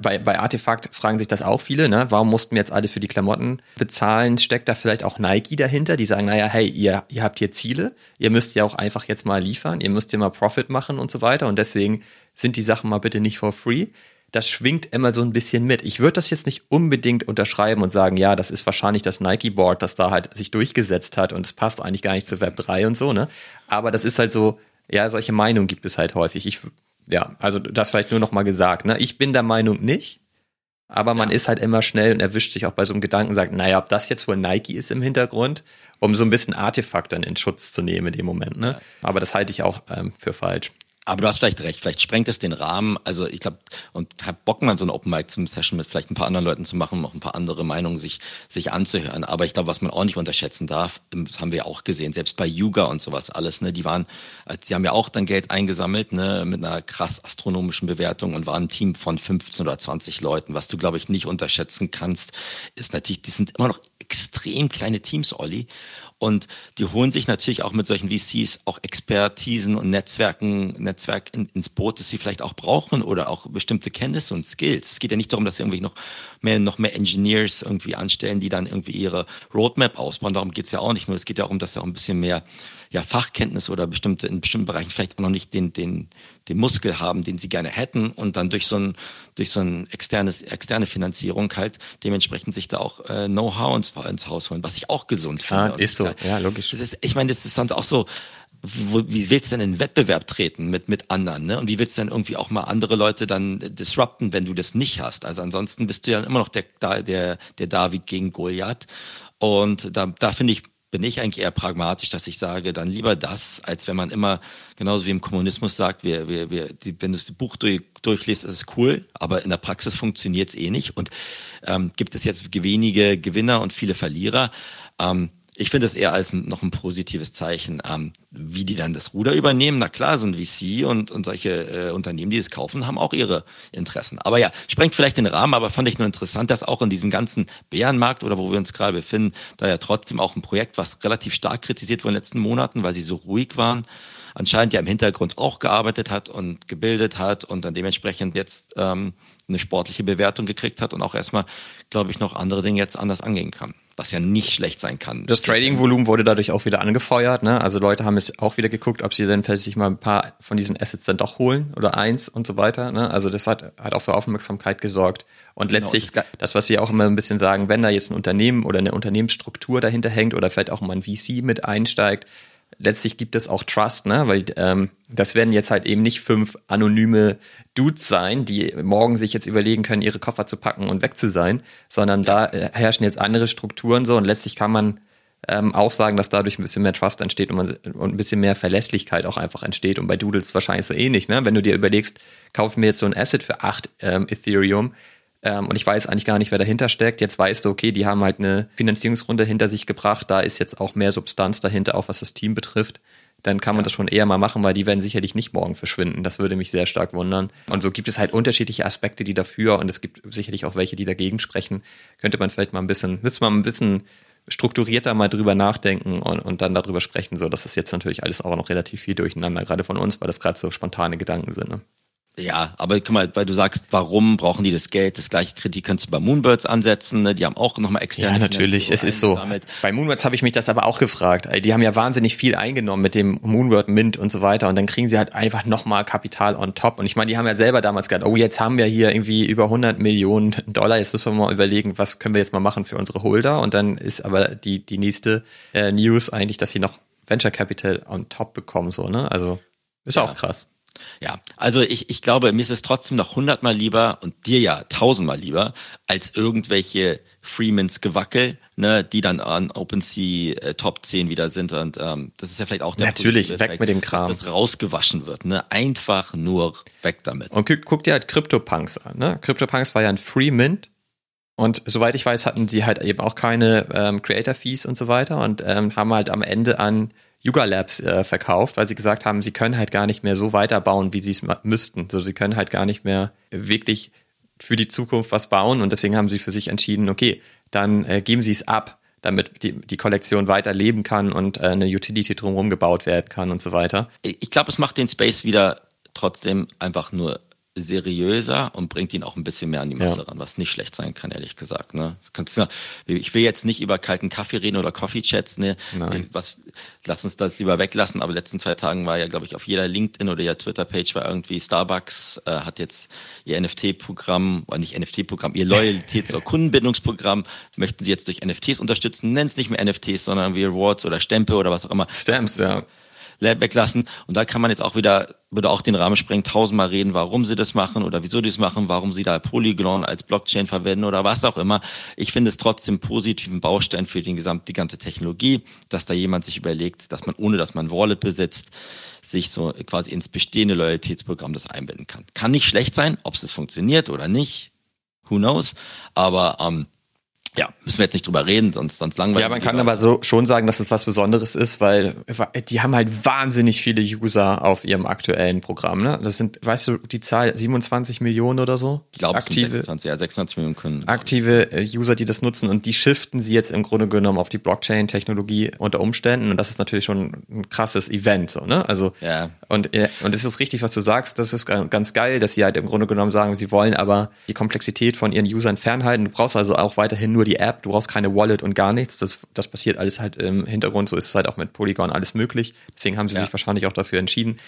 bei, bei Artefakt fragen sich das auch viele, ne? Warum mussten wir jetzt alle für die Klamotten bezahlen? Steckt da vielleicht auch Nike dahinter, die sagen, naja, hey, ihr, ihr habt hier Ziele, ihr müsst ja auch einfach jetzt mal liefern, ihr müsst ja mal Profit machen und so weiter und deswegen sind die Sachen mal bitte nicht for free. Das schwingt immer so ein bisschen mit. Ich würde das jetzt nicht unbedingt unterschreiben und sagen, ja, das ist wahrscheinlich das Nike-Board, das da halt sich durchgesetzt hat und es passt eigentlich gar nicht zu Web 3 und so, ne? Aber das ist halt so, ja, solche Meinungen gibt es halt häufig. Ich, ja, also das vielleicht nur noch mal gesagt. Ne? Ich bin der Meinung nicht, aber man ja. ist halt immer schnell und erwischt sich auch bei so einem Gedanken, sagt, naja, ob das jetzt wohl Nike ist im Hintergrund, um so ein bisschen Artefakt dann in Schutz zu nehmen in dem Moment. Ne? Ja. Aber das halte ich auch ähm, für falsch. Aber du hast vielleicht recht, vielleicht sprengt es den Rahmen. Also ich glaube, und hab Bock mal so eine Open Mic zum Session mit vielleicht ein paar anderen Leuten zu machen, noch ein paar andere Meinungen sich, sich anzuhören. Aber ich glaube, was man auch nicht unterschätzen darf, das haben wir ja auch gesehen, selbst bei Yuga und sowas alles, ne, die waren, die haben ja auch dann Geld eingesammelt, ne, mit einer krass astronomischen Bewertung und waren ein Team von 15 oder 20 Leuten. Was du, glaube ich, nicht unterschätzen kannst, ist natürlich, die sind immer noch extrem kleine Teams, Olli. Und die holen sich natürlich auch mit solchen VCs auch Expertisen und Netzwerken, Netzwerk in, ins Boot, das sie vielleicht auch brauchen oder auch bestimmte Kenntnisse und Skills. Es geht ja nicht darum, dass sie irgendwie noch mehr, noch mehr Engineers irgendwie anstellen, die dann irgendwie ihre Roadmap ausbauen. Darum geht's ja auch nicht nur. Es geht ja darum, dass sie auch ein bisschen mehr ja, Fachkenntnis oder bestimmte, in bestimmten Bereichen vielleicht auch noch nicht den, den, den Muskel haben, den sie gerne hätten und dann durch so ein, durch so ein externes, externe Finanzierung halt dementsprechend sich da auch äh, Know-how ins, ins Haus holen, was ich auch gesund finde. Ah, ist so, ja, logisch. Ist, ich meine, das ist sonst auch so, wo, wie willst du denn in Wettbewerb treten mit, mit anderen, ne? Und wie willst du denn irgendwie auch mal andere Leute dann disrupten, wenn du das nicht hast? Also ansonsten bist du ja immer noch der, der, der David gegen Goliath. Und da, da finde ich, bin ich eigentlich eher pragmatisch, dass ich sage, dann lieber das, als wenn man immer, genauso wie im Kommunismus sagt, wir, wir, wir, die, wenn du das Buch durch, durchliest, ist es cool, aber in der Praxis funktioniert es eh nicht. Und ähm, gibt es jetzt wenige Gewinner und viele Verlierer. Ähm, ich finde es eher als noch ein positives Zeichen, ähm, wie die dann das Ruder übernehmen. Na klar, so ein VC und, und solche äh, Unternehmen, die es kaufen, haben auch ihre Interessen. Aber ja, sprengt vielleicht den Rahmen, aber fand ich nur interessant, dass auch in diesem ganzen Bärenmarkt oder wo wir uns gerade befinden, da ja trotzdem auch ein Projekt, was relativ stark kritisiert wurde in den letzten Monaten, weil sie so ruhig waren, anscheinend ja im Hintergrund auch gearbeitet hat und gebildet hat und dann dementsprechend jetzt ähm, eine sportliche Bewertung gekriegt hat und auch erstmal, glaube ich, noch andere Dinge jetzt anders angehen kann was ja nicht schlecht sein kann. Das Trading-Volumen wurde dadurch auch wieder angefeuert. Ne? Also Leute haben jetzt auch wieder geguckt, ob sie dann vielleicht sich mal ein paar von diesen Assets dann doch holen oder eins und so weiter. Ne? Also das hat, hat auch für Aufmerksamkeit gesorgt. Und genau, letztlich, genau, das, was sie auch immer ein bisschen sagen, wenn da jetzt ein Unternehmen oder eine Unternehmensstruktur dahinter hängt oder vielleicht auch mal ein VC mit einsteigt, letztlich gibt es auch Trust, ne? Weil ähm, das werden jetzt halt eben nicht fünf anonyme Dudes sein, die morgen sich jetzt überlegen können, ihre Koffer zu packen und weg zu sein, sondern ja. da äh, herrschen jetzt andere Strukturen so und letztlich kann man ähm, auch sagen, dass dadurch ein bisschen mehr Trust entsteht und, man, und ein bisschen mehr Verlässlichkeit auch einfach entsteht. Und bei Doodles wahrscheinlich so ähnlich, ne? Wenn du dir überlegst, kaufen wir jetzt so ein Asset für acht ähm, Ethereum ähm, und ich weiß eigentlich gar nicht, wer dahinter steckt. Jetzt weißt du, okay, die haben halt eine Finanzierungsrunde hinter sich gebracht, da ist jetzt auch mehr Substanz dahinter, auch was das Team betrifft dann kann man ja. das schon eher mal machen, weil die werden sicherlich nicht morgen verschwinden. Das würde mich sehr stark wundern. Und so gibt es halt unterschiedliche Aspekte, die dafür und es gibt sicherlich auch welche, die dagegen sprechen. Könnte man vielleicht mal ein bisschen, müsste man ein bisschen strukturierter mal drüber nachdenken und, und dann darüber sprechen. So, das ist jetzt natürlich alles auch noch relativ viel durcheinander, gerade von uns, weil das gerade so spontane Gedanken sind. Ne? Ja, aber guck mal, weil du sagst, warum brauchen die das Geld? Das gleiche Kritik kannst du bei Moonbirds ansetzen. Ne? Die haben auch nochmal externe. Ja, natürlich, es ist so. Bei Moonbirds habe ich mich das aber auch gefragt. Die haben ja wahnsinnig viel eingenommen mit dem Moonbird Mint und so weiter. Und dann kriegen sie halt einfach nochmal Kapital on top. Und ich meine, die haben ja selber damals gesagt, oh, jetzt haben wir hier irgendwie über 100 Millionen Dollar. Jetzt müssen wir mal überlegen, was können wir jetzt mal machen für unsere Holder. Und dann ist aber die, die nächste äh, News eigentlich, dass sie noch Venture Capital on top bekommen. So, ne? Also ist ja. auch krass. Ja, also ich, ich glaube, mir ist es trotzdem noch hundertmal lieber und dir ja tausendmal lieber als irgendwelche Freemans Gewackel, ne, die dann an OpenSea äh, Top 10 wieder sind und ähm, das ist ja vielleicht auch der Natürlich, weg mit dem Kram. Dass das rausgewaschen wird, ne? Einfach nur weg damit. Und guck, guck dir halt CryptoPunks an, ne? CryptoPunks war ja ein Freemint und soweit ich weiß, hatten sie halt eben auch keine ähm, Creator Fees und so weiter und ähm, haben halt am Ende an Yuga Labs äh, verkauft, weil sie gesagt haben, sie können halt gar nicht mehr so weiterbauen, wie sie es müssten. So, sie können halt gar nicht mehr wirklich für die Zukunft was bauen und deswegen haben sie für sich entschieden, okay, dann äh, geben sie es ab, damit die, die Kollektion weiter leben kann und äh, eine Utility drumherum gebaut werden kann und so weiter. Ich glaube, es macht den Space wieder trotzdem einfach nur seriöser und bringt ihn auch ein bisschen mehr an die Masse ja. ran, was nicht schlecht sein kann, ehrlich gesagt. Ne? Ich will jetzt nicht über kalten Kaffee reden oder Coffee-Chats, ne? Nein. Was, lass uns das lieber weglassen, aber letzten zwei Tagen war ja, glaube ich, auf jeder LinkedIn oder jeder Twitter-Page war irgendwie Starbucks äh, hat jetzt ihr NFT-Programm, oder nicht NFT-Programm, ihr Loyalitäts- oder Kundenbindungsprogramm möchten sie jetzt durch NFTs unterstützen. Nennen es nicht mehr NFTs, sondern wie Rewards oder Stempel oder was auch immer. Stamps, ja weglassen. Und da kann man jetzt auch wieder, würde auch den Rahmen sprengen, tausendmal reden, warum sie das machen oder wieso die es machen, warum sie da Polygon als Blockchain verwenden oder was auch immer. Ich finde es trotzdem positiven Baustein für den gesamt, die ganze Technologie, dass da jemand sich überlegt, dass man, ohne dass man Wallet besitzt, sich so quasi ins bestehende Loyalitätsprogramm das einbinden kann. Kann nicht schlecht sein, ob es funktioniert oder nicht. Who knows? Aber ähm, ja, müssen wir jetzt nicht drüber reden, sonst, sonst langweilig. Ja, man kann aber so schon sagen, dass es was Besonderes ist, weil die haben halt wahnsinnig viele User auf ihrem aktuellen Programm. Ne? Das sind, weißt du, die Zahl 27 Millionen oder so? Ich glaube, aktive, 26, ja, 26 Millionen können. Aktive äh, User, die das nutzen und die shiften sie jetzt im Grunde genommen auf die Blockchain-Technologie unter Umständen und das ist natürlich schon ein krasses Event, so, ne? Also, ja. und, äh, und es ist richtig, was du sagst, das ist ganz geil, dass sie halt im Grunde genommen sagen, sie wollen aber die Komplexität von ihren Usern fernhalten. Du brauchst also auch weiterhin nur nur die App, du brauchst keine Wallet und gar nichts. Das, das passiert alles halt im Hintergrund. So ist es halt auch mit Polygon alles möglich. Deswegen haben sie ja. sich wahrscheinlich auch dafür entschieden.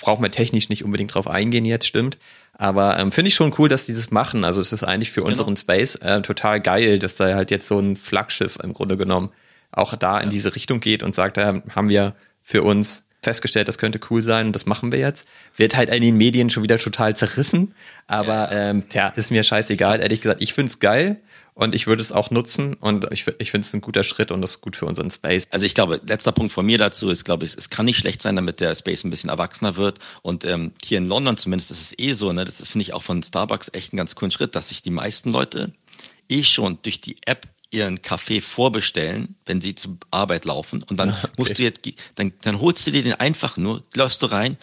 Braucht man technisch nicht unbedingt drauf eingehen jetzt, stimmt. Aber ähm, finde ich schon cool, dass die das machen. Also es ist eigentlich für genau. unseren Space äh, total geil, dass da halt jetzt so ein Flaggschiff im Grunde genommen auch da in diese Richtung geht und sagt, da haben wir für uns festgestellt, das könnte cool sein und das machen wir jetzt. Wird halt in den Medien schon wieder total zerrissen, aber ja. ähm, tja, ist mir scheißegal. Ehrlich gesagt, ich find's geil und ich würde es auch nutzen und ich, ich finde es ein guter Schritt und das ist gut für unseren Space. Also ich glaube, letzter Punkt von mir dazu ist, glaube ich, es kann nicht schlecht sein, damit der Space ein bisschen erwachsener wird und ähm, hier in London zumindest ist es eh so, ne, das finde ich auch von Starbucks echt einen ganz coolen Schritt, dass sich die meisten Leute eh schon durch die App ihren Kaffee vorbestellen, wenn sie zur Arbeit laufen. Und dann okay. musst du jetzt, dann, dann holst du dir den einfach nur, läufst du rein,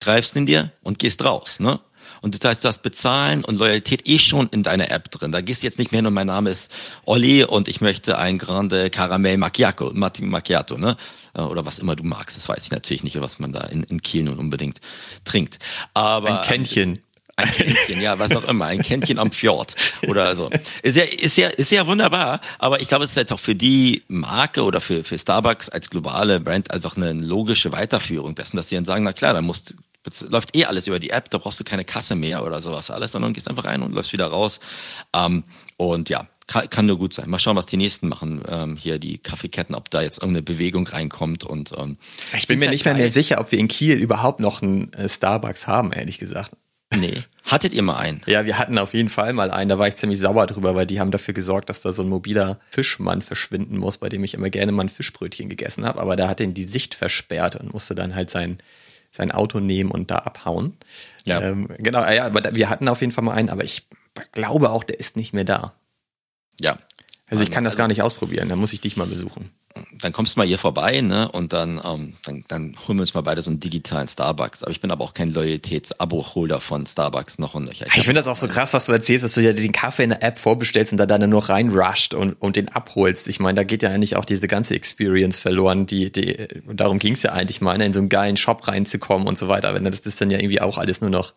greifst ihn dir und gehst raus. Ne? Und das heißt, das Bezahlen und Loyalität eh schon in deiner App drin. Da gehst du jetzt nicht mehr hin und mein Name ist Olli und ich möchte ein Grande Caramel Macchiato, Macchiato, ne? Oder was immer du magst. Das weiß ich natürlich nicht, was man da in, in Kiel nun unbedingt trinkt. Aber. Ein Kännchen. Ein Kännchen, ja, was auch immer, ein Kännchen am Fjord oder so. Ist ja, ist ja, ist ja wunderbar, aber ich glaube, es ist jetzt auch für die Marke oder für, für Starbucks als globale Brand einfach eine logische Weiterführung dessen, dass sie dann sagen, na klar, dann musst läuft eh alles über die App, da brauchst du keine Kasse mehr oder sowas alles, sondern gehst einfach rein und läufst wieder raus. Ähm, und ja, kann, kann, nur gut sein. Mal schauen, was die nächsten machen, ähm, hier die Kaffeeketten, ob da jetzt irgendeine Bewegung reinkommt und ähm, ich bin mir nicht mehr, mehr sicher, ob wir in Kiel überhaupt noch einen äh, Starbucks haben, ehrlich gesagt. Nee. Hattet ihr mal einen? Ja, wir hatten auf jeden Fall mal einen. Da war ich ziemlich sauer drüber, weil die haben dafür gesorgt, dass da so ein mobiler Fischmann verschwinden muss, bei dem ich immer gerne mal ein Fischbrötchen gegessen habe. Aber der hat den die Sicht versperrt und musste dann halt sein, sein Auto nehmen und da abhauen. Ja. Ähm, genau, ja, aber wir hatten auf jeden Fall mal einen, aber ich glaube auch, der ist nicht mehr da. Ja. Also ich kann das gar nicht ausprobieren, da muss ich dich mal besuchen dann kommst du mal hier vorbei, ne? Und dann, ähm, dann, dann holen wir uns mal beide so einen digitalen Starbucks. Aber ich bin aber auch kein Loyalitäts-Abo-Holder von Starbucks noch und nöcher. Ich, ich finde das auch so krass, was du erzählst, dass du ja den Kaffee in der App vorbestellst und da dann nur reinrusht und, und den abholst. Ich meine, da geht ja eigentlich auch diese ganze Experience verloren, die, die darum ging es ja eigentlich mal, ne? in so einen geilen Shop reinzukommen und so weiter. Wenn das ist dann ja irgendwie auch alles nur noch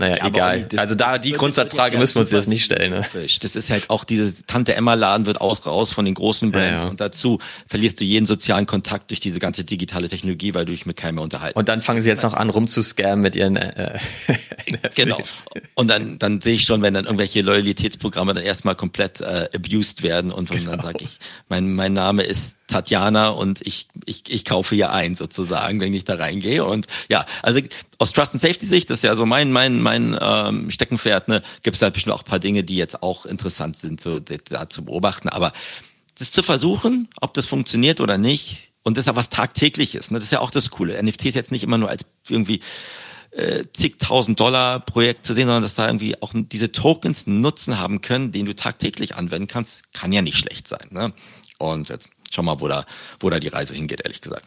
naja, ja, egal. Also da die Grundsatzfrage müssen wir uns jetzt nicht stellen. Ne? Das ist halt auch diese Tante Emma Laden wird aus raus von den großen Brands ja, ja. und dazu verlierst du jeden sozialen Kontakt durch diese ganze digitale Technologie, weil du dich mit keinem mehr unterhalten. Und dann fangen sie jetzt noch an rumzuscammen mit ihren äh, Genau. Und dann dann sehe ich schon, wenn dann irgendwelche Loyalitätsprogramme dann erstmal komplett äh, abused werden und genau. dann sage ich, mein mein Name ist Tatjana und ich, ich, ich kaufe hier ein sozusagen, wenn ich da reingehe. Und ja, also aus Trust and Safety Sicht, das ist ja so mein, mein, mein ähm, Steckenpferd, ne, gibt es da bestimmt auch ein paar Dinge, die jetzt auch interessant sind, so da zu beobachten. Aber das zu versuchen, ob das funktioniert oder nicht, und das ist ja was Tagtägliches, ne? Das ist ja auch das Coole. NFT ist jetzt nicht immer nur als irgendwie äh, zigtausend Dollar Projekt zu sehen, sondern dass da irgendwie auch diese Tokens einen Nutzen haben können, den du tagtäglich anwenden kannst, kann ja nicht schlecht sein. Ne? Und jetzt schau mal, wo da, wo da die Reise hingeht, ehrlich gesagt.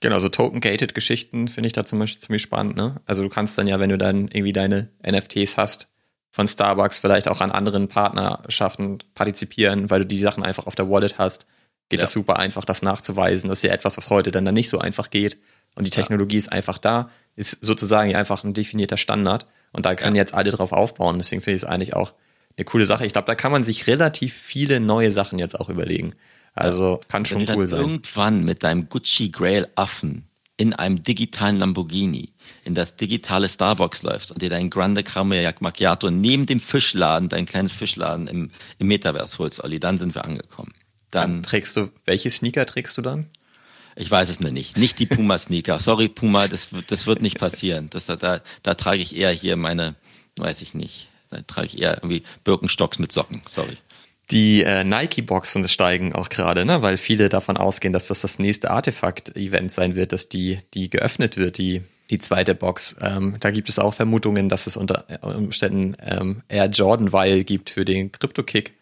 Genau, so Token-Gated-Geschichten finde ich da zum Beispiel ziemlich spannend. Ne? Also du kannst dann ja, wenn du dann irgendwie deine NFTs hast, von Starbucks vielleicht auch an anderen Partnerschaften partizipieren, weil du die Sachen einfach auf der Wallet hast, geht ja. das super einfach, das nachzuweisen. Das ist ja etwas, was heute dann, dann nicht so einfach geht. Und die Technologie ja. ist einfach da, ist sozusagen einfach ein definierter Standard. Und da können ja. jetzt alle drauf aufbauen. Deswegen finde ich es eigentlich auch eine coole Sache. Ich glaube, da kann man sich relativ viele neue Sachen jetzt auch überlegen. Also kann schon cool sein. Irgendwann mit deinem Gucci Grail Affen in einem digitalen Lamborghini in das digitale Starbucks läufst und dir dein Grande Caramel Macchiato neben dem Fischladen, dein kleines Fischladen im, im Metaverse holst, Olli, dann sind wir angekommen. Dann, dann trägst du, welche Sneaker trägst du dann? Ich weiß es nicht. Nicht die Puma-Sneaker. Sorry, Puma, das, das wird nicht passieren. Das, da, da trage ich eher hier meine, weiß ich nicht. Da trage ich eher irgendwie Birkenstocks mit Socken. Sorry. Die äh, Nike-Boxen steigen auch gerade, ne? weil viele davon ausgehen, dass das das nächste Artefakt-Event sein wird, dass die, die geöffnet wird, die, die zweite Box. Ähm, da gibt es auch Vermutungen, dass es unter Umständen ähm, Air Jordan Weil gibt für den Crypto-Kick.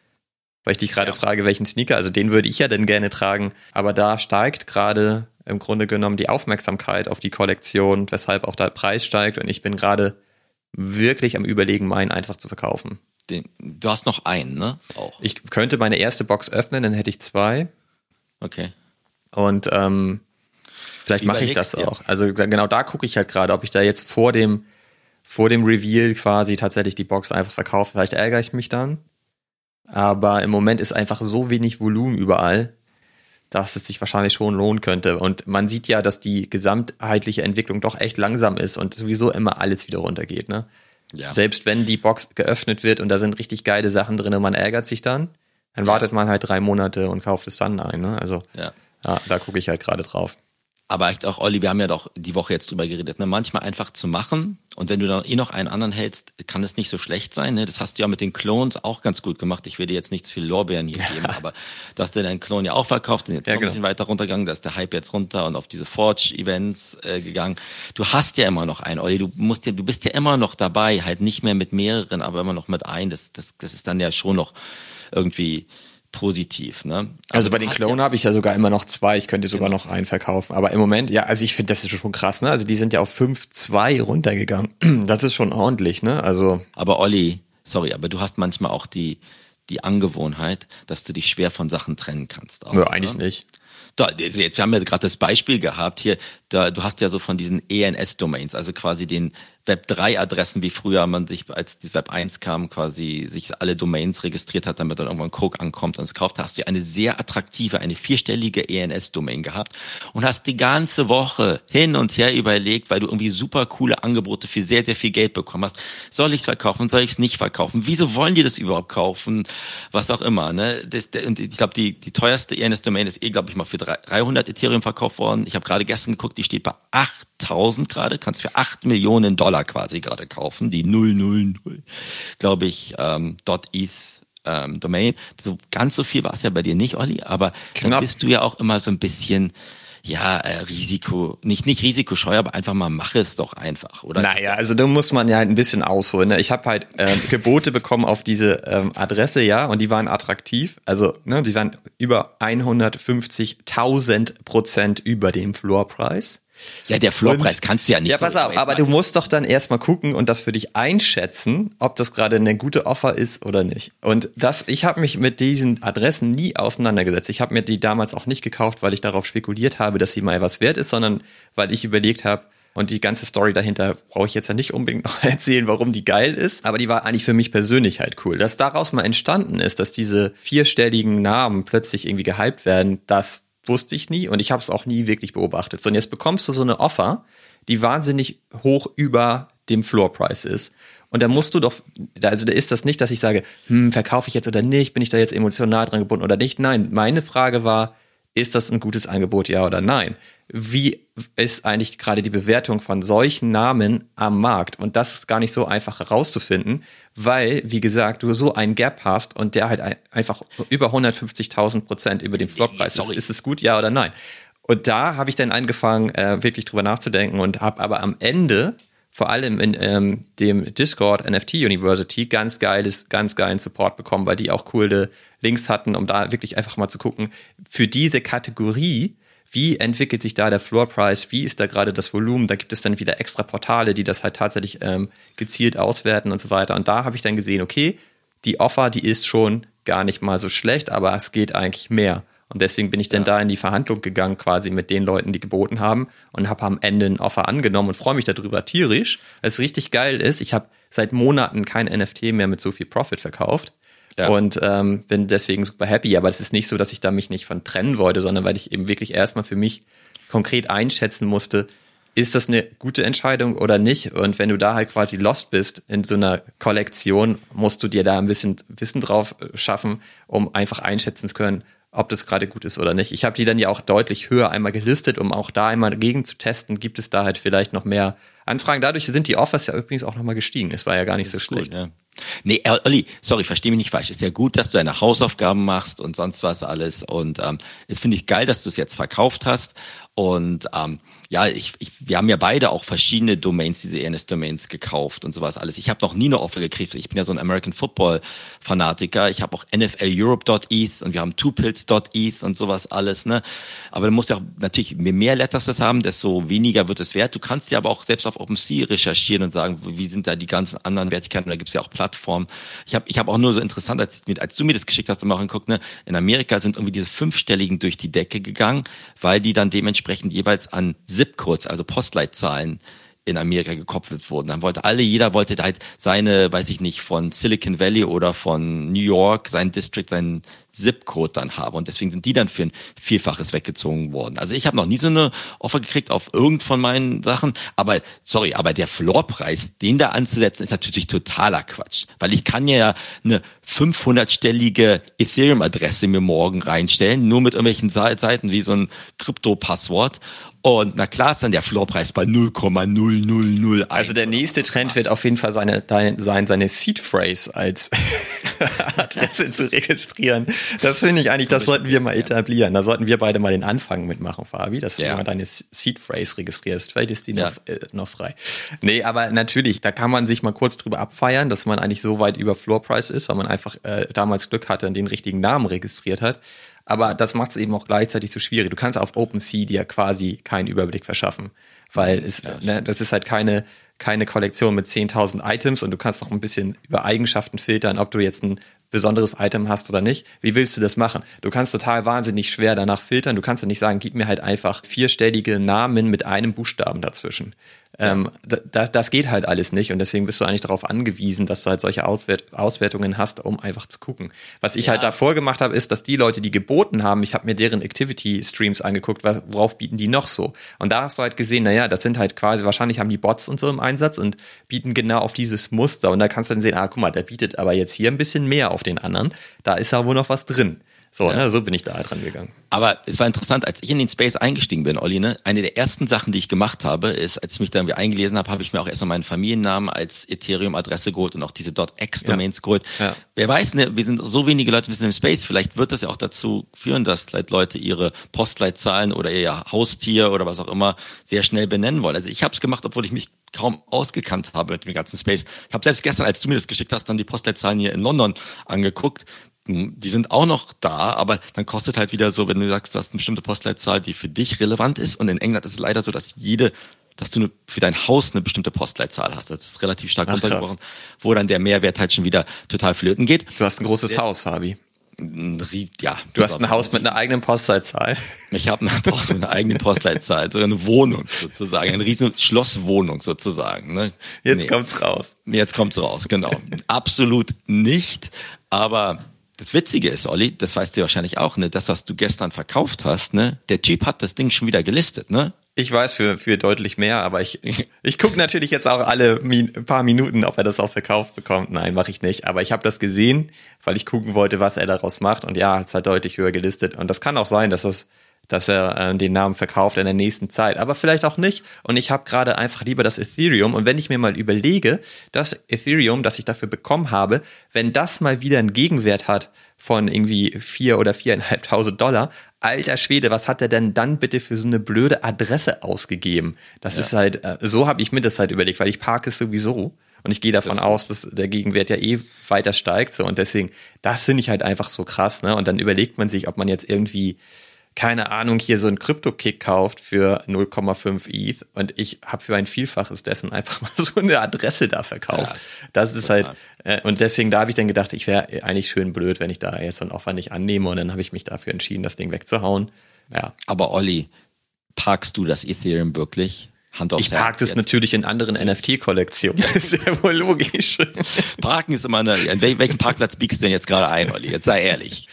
Weil ich dich gerade ja. frage, welchen Sneaker, also den würde ich ja denn gerne tragen, aber da steigt gerade im Grunde genommen die Aufmerksamkeit auf die Kollektion, weshalb auch der Preis steigt und ich bin gerade wirklich am überlegen, meinen einfach zu verkaufen. Den, du hast noch einen, ne? Auch. Ich könnte meine erste Box öffnen, dann hätte ich zwei. Okay. Und ähm, vielleicht mache ich das auch. Also genau da gucke ich halt gerade, ob ich da jetzt vor dem vor dem Reveal quasi tatsächlich die Box einfach verkaufe. Vielleicht ärgere ich mich dann. Aber im Moment ist einfach so wenig Volumen überall, dass es sich wahrscheinlich schon lohnen könnte. Und man sieht ja, dass die gesamtheitliche Entwicklung doch echt langsam ist und sowieso immer alles wieder runtergeht. Ne? Ja. Selbst wenn die Box geöffnet wird und da sind richtig geile Sachen drin und man ärgert sich dann, dann ja. wartet man halt drei Monate und kauft es dann ein. Ne? Also ja. ja da gucke ich halt gerade drauf. Aber echt auch, Olli, wir haben ja doch die Woche jetzt drüber geredet, ne? manchmal einfach zu machen und wenn du dann eh noch einen anderen hältst, kann es nicht so schlecht sein. Ne? Das hast du ja mit den Clones auch ganz gut gemacht. Ich will dir jetzt nicht zu viel Lorbeeren hier geben, aber du hast dir deinen Klon ja auch verkauft, sind jetzt ja, genau. ein bisschen weiter runtergegangen, da ist der Hype jetzt runter und auf diese Forge-Events äh, gegangen. Du hast ja immer noch einen, Olli, du musst ja, du bist ja immer noch dabei, halt nicht mehr mit mehreren, aber immer noch mit ein. Das, das, das ist dann ja schon noch irgendwie positiv. Ne? Also, also bei den Clone ja habe ich ja sogar immer noch zwei. Ich könnte sogar genau. noch einen verkaufen. Aber im Moment, ja, also ich finde, das ist schon krass. Ne? Also die sind ja auf 5-2 runtergegangen. Das ist schon ordentlich. Ne? Also aber Olli, sorry, aber du hast manchmal auch die die Angewohnheit, dass du dich schwer von Sachen trennen kannst. Auch, ja, eigentlich ne? nicht. Da, jetzt, wir haben ja gerade das Beispiel gehabt hier, da, du hast ja so von diesen ENS-Domains, also quasi den Web3-Adressen, wie früher man sich, als die Web 1 kam, quasi sich alle Domains registriert hat, damit dann irgendwann Coke ankommt und es kauft, hast du eine sehr attraktive, eine vierstellige ENS-Domain gehabt und hast die ganze Woche hin und her überlegt, weil du irgendwie super coole Angebote für sehr, sehr viel Geld bekommen hast. Soll ich es verkaufen? Soll ich es nicht verkaufen? Wieso wollen die das überhaupt kaufen? Was auch immer. Ne? Das, und ich glaube, die, die teuerste ENS-Domain ist eh, glaube ich, mal für 300 Ethereum verkauft worden. Ich habe gerade gestern geguckt, die steht bei 8000 gerade. Kannst für 8 Millionen Dollar quasi gerade kaufen. Die 000, glaube ich, ähm, .eth ähm, Domain. So ganz so viel war es ja bei dir nicht, Olli, aber Knapp. dann bist du ja auch immer so ein bisschen ja, äh, Risiko, nicht, nicht risikoscheu, aber einfach mal mach es doch einfach, oder? Naja, also da muss man ja halt ein bisschen ausholen. Ne? Ich habe halt ähm, Gebote bekommen auf diese ähm, Adresse, ja, und die waren attraktiv. Also, ne, die waren über 150.000 Prozent über dem Floorpreis. Ja, der Floorpreis kannst du ja nicht. Ja, pass so auf, aber du musst doch dann erstmal gucken und das für dich einschätzen, ob das gerade eine gute Offer ist oder nicht. Und das, ich habe mich mit diesen Adressen nie auseinandergesetzt. Ich habe mir die damals auch nicht gekauft, weil ich darauf spekuliert habe, dass sie mal was wert ist, sondern weil ich überlegt habe, und die ganze Story dahinter brauche ich jetzt ja nicht unbedingt noch erzählen, warum die geil ist. Aber die war eigentlich für mich persönlich halt cool. Dass daraus mal entstanden ist, dass diese vierstelligen Namen plötzlich irgendwie gehypt werden, das wusste ich nie und ich habe es auch nie wirklich beobachtet. So, und jetzt bekommst du so eine Offer, die wahnsinnig hoch über dem Floorpreis ist. Und da musst du doch, also da ist das nicht, dass ich sage, hm, verkaufe ich jetzt oder nicht, bin ich da jetzt emotional dran gebunden oder nicht. Nein, meine Frage war, ist das ein gutes Angebot, ja oder nein? Wie ist eigentlich gerade die Bewertung von solchen Namen am Markt? Und das ist gar nicht so einfach herauszufinden, weil, wie gesagt, du so einen Gap hast und der halt einfach über 150.000 Prozent über dem Floppreis ist. Ist es gut, ja oder nein? Und da habe ich dann angefangen, äh, wirklich drüber nachzudenken und habe aber am Ende vor allem in ähm, dem Discord NFT University ganz geiles, ganz geilen Support bekommen, weil die auch coole Links hatten, um da wirklich einfach mal zu gucken, für diese Kategorie, wie entwickelt sich da der Floor Price, wie ist da gerade das Volumen, da gibt es dann wieder extra Portale, die das halt tatsächlich ähm, gezielt auswerten und so weiter. Und da habe ich dann gesehen, okay, die Offer, die ist schon gar nicht mal so schlecht, aber es geht eigentlich mehr. Und deswegen bin ich dann ja. da in die Verhandlung gegangen, quasi mit den Leuten, die geboten haben und habe am Ende ein Offer angenommen und freue mich darüber tierisch, weil es richtig geil ist. Ich habe seit Monaten kein NFT mehr mit so viel Profit verkauft. Ja. Und ähm, bin deswegen super happy. Aber es ist nicht so, dass ich da mich nicht von trennen wollte, sondern weil ich eben wirklich erstmal für mich konkret einschätzen musste, ist das eine gute Entscheidung oder nicht? Und wenn du da halt quasi lost bist in so einer Kollektion, musst du dir da ein bisschen Wissen drauf schaffen, um einfach einschätzen zu können, ob das gerade gut ist oder nicht. Ich habe die dann ja auch deutlich höher einmal gelistet, um auch da einmal gegen zu testen, gibt es da halt vielleicht noch mehr Anfragen. Dadurch sind die Offers ja übrigens auch nochmal gestiegen. Es war ja gar nicht das so schlecht. Gut, ja. Nee, Olli, sorry, versteh mich nicht falsch. Ist ja gut, dass du deine Hausaufgaben machst und sonst was alles. Und ähm, es finde ich geil, dass du es jetzt verkauft hast. Und ähm, ja, ich, ich, wir haben ja beide auch verschiedene Domains, diese ENS-Domains gekauft und sowas alles. Ich habe noch nie eine Offer gekriegt. Ich bin ja so ein American Football-Fanatiker. Ich habe auch NFLEurope.eth und wir haben twopills.eth und sowas alles. Ne? Aber du musst ja auch natürlich, je mehr Letters das haben, desto weniger wird es wert. Du kannst ja aber auch selbst auf OpenSea recherchieren und sagen, wie sind da die ganzen anderen Wertigkeiten. Da gibt's ja auch Plattformen. Ich habe ich hab auch nur so interessant, als, als du mir das geschickt hast, immer auch geguckt, ne? in Amerika sind irgendwie diese fünfstelligen durch die Decke gegangen, weil die dann dementsprechend jeweils an ZIP-Codes, also Postleitzahlen in Amerika gekoppelt wurden. Dann wollte alle, jeder wollte halt seine, weiß ich nicht, von Silicon Valley oder von New York, sein District, seinen ZIP-Code dann haben. Und deswegen sind die dann für ein Vielfaches weggezogen worden. Also ich habe noch nie so eine Offer gekriegt auf irgend von meinen Sachen. Aber, sorry, aber der Floorpreis, den da anzusetzen, ist natürlich totaler Quatsch. Weil ich kann ja eine 500-stellige Ethereum-Adresse mir morgen reinstellen, nur mit irgendwelchen Seiten wie so ein Krypto-Passwort. Und na klar ist dann der Floorpreis bei 0,0001. Also der nächste Trend wird auf jeden Fall seine, sein, seine Seed Phrase als Adresse zu registrieren. Das finde ich eigentlich, das sollten wir mal etablieren. Da sollten wir beide mal den Anfang mitmachen, Fabi, dass ja. du mal deine Seed Phrase registrierst. Vielleicht ist die ja. noch, äh, noch frei. Nee, aber natürlich, da kann man sich mal kurz drüber abfeiern, dass man eigentlich so weit über Floorpreis ist, weil man einfach äh, damals Glück hatte und den richtigen Namen registriert hat. Aber das macht es eben auch gleichzeitig so schwierig. Du kannst auf OpenSea dir quasi keinen Überblick verschaffen, weil es, ja. ne, das ist halt keine, keine Kollektion mit 10.000 Items und du kannst noch ein bisschen über Eigenschaften filtern, ob du jetzt ein besonderes Item hast oder nicht. Wie willst du das machen? Du kannst total wahnsinnig schwer danach filtern. Du kannst ja nicht sagen, gib mir halt einfach vierstellige Namen mit einem Buchstaben dazwischen. Ähm, das, das geht halt alles nicht und deswegen bist du eigentlich darauf angewiesen, dass du halt solche Auswert Auswertungen hast, um einfach zu gucken. Was ich ja. halt davor gemacht habe, ist, dass die Leute, die geboten haben, ich habe mir deren Activity-Streams angeguckt, worauf bieten die noch so? Und da hast du halt gesehen, naja, das sind halt quasi, wahrscheinlich haben die Bots und so im Einsatz und bieten genau auf dieses Muster und da kannst du dann sehen, ah, guck mal, der bietet aber jetzt hier ein bisschen mehr auf den anderen, da ist ja wohl noch was drin. So, ja. ne, so bin ich da dran gegangen. Aber es war interessant, als ich in den Space eingestiegen bin, Olli, ne, eine der ersten Sachen, die ich gemacht habe, ist, als ich mich da irgendwie eingelesen habe, habe ich mir auch erstmal meinen Familiennamen als Ethereum-Adresse geholt und auch diese .x-Domains ja. geholt. Ja. Wer weiß, ne, wir sind so wenige Leute ein bisschen im Space, vielleicht wird das ja auch dazu führen, dass halt Leute ihre Postleitzahlen oder ihr Haustier oder was auch immer sehr schnell benennen wollen. Also ich habe es gemacht, obwohl ich mich kaum ausgekannt habe mit dem ganzen Space. Ich habe selbst gestern, als du mir das geschickt hast, dann die Postleitzahlen hier in London angeguckt die sind auch noch da, aber dann kostet halt wieder so, wenn du sagst, du hast eine bestimmte Postleitzahl, die für dich relevant ist. Und in England ist es leider so, dass jede, dass du für dein Haus eine bestimmte Postleitzahl hast. Das ist relativ stark Ach, runtergebrochen, wo dann der Mehrwert halt schon wieder total flöten geht. Du hast ein großes der, Haus, Fabi. Ja. Du hast ein Haus mit einer eigenen Postleitzahl. Ich habe ein Haus mit einer eigenen Postleitzahl, so eine Wohnung sozusagen, eine riesen Schlosswohnung sozusagen. Ne? Jetzt nee. kommt's raus. Jetzt kommt's raus, genau. Absolut nicht, aber das Witzige ist, Olli, das weißt du wahrscheinlich auch, ne, das, was du gestern verkauft hast, ne, der Typ hat das Ding schon wieder gelistet, ne? Ich weiß für, für deutlich mehr, aber ich, ich gucke natürlich jetzt auch alle Min paar Minuten, ob er das auch verkauft bekommt. Nein, mache ich nicht. Aber ich habe das gesehen, weil ich gucken wollte, was er daraus macht. Und ja, es hat deutlich höher gelistet. Und das kann auch sein, dass das dass er äh, den Namen verkauft in der nächsten Zeit. Aber vielleicht auch nicht. Und ich habe gerade einfach lieber das Ethereum. Und wenn ich mir mal überlege, das Ethereum, das ich dafür bekommen habe, wenn das mal wieder einen Gegenwert hat von irgendwie vier oder viereinhalbtausend Dollar, alter Schwede, was hat er denn dann bitte für so eine blöde Adresse ausgegeben? Das ja. ist halt, äh, so habe ich mir das halt überlegt, weil ich parke sowieso. Und ich gehe davon das aus, dass der Gegenwert ja eh weiter steigt. So, und deswegen, das finde ich halt einfach so krass, ne? Und dann überlegt man sich, ob man jetzt irgendwie keine Ahnung, hier so ein Krypto-Kick kauft für 0,5 ETH und ich habe für ein Vielfaches dessen einfach mal so eine Adresse da verkauft. Ja, das ist halt, äh, und deswegen da habe ich dann gedacht, ich wäre eigentlich schön blöd, wenn ich da jetzt so ein Offer nicht annehme und dann habe ich mich dafür entschieden, das Ding wegzuhauen. Ja. Aber Olli, parkst du das Ethereum wirklich? Hand aufs Ich parke das natürlich in anderen NFT-Kollektionen. Das ist ja wohl logisch. Parken ist immer eine, an welchen Parkplatz biegst du denn jetzt gerade ein, Olli? Jetzt sei ehrlich.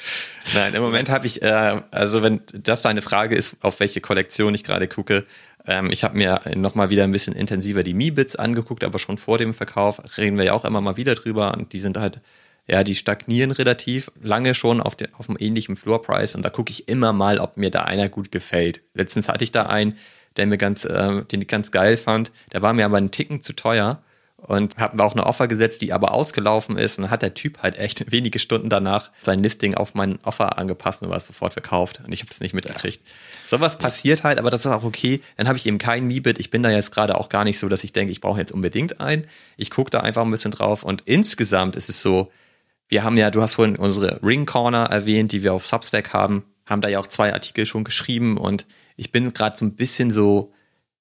Nein, im Moment habe ich, äh, also wenn das deine Frage ist, auf welche Kollektion ich gerade gucke, ähm, ich habe mir nochmal wieder ein bisschen intensiver die Mi-Bits angeguckt, aber schon vor dem Verkauf reden wir ja auch immer mal wieder drüber und die sind halt, ja, die stagnieren relativ lange schon auf, den, auf einem ähnlichen Floor-Price und da gucke ich immer mal, ob mir da einer gut gefällt. Letztens hatte ich da einen, der mir ganz, äh, den ich ganz geil fand. Der war mir aber einen Ticken zu teuer und habe auch eine Offer gesetzt, die aber ausgelaufen ist. Und dann hat der Typ halt echt wenige Stunden danach sein Listing auf mein Offer angepasst und war sofort verkauft. Und ich habe das nicht mitgekriegt. Sowas passiert halt, aber das ist auch okay. Dann habe ich eben keinen Mibit. Ich bin da jetzt gerade auch gar nicht so, dass ich denke, ich brauche jetzt unbedingt einen. Ich gucke da einfach ein bisschen drauf. Und insgesamt ist es so, wir haben ja, du hast vorhin unsere Ring Corner erwähnt, die wir auf Substack haben, haben da ja auch zwei Artikel schon geschrieben und ich bin gerade so ein bisschen so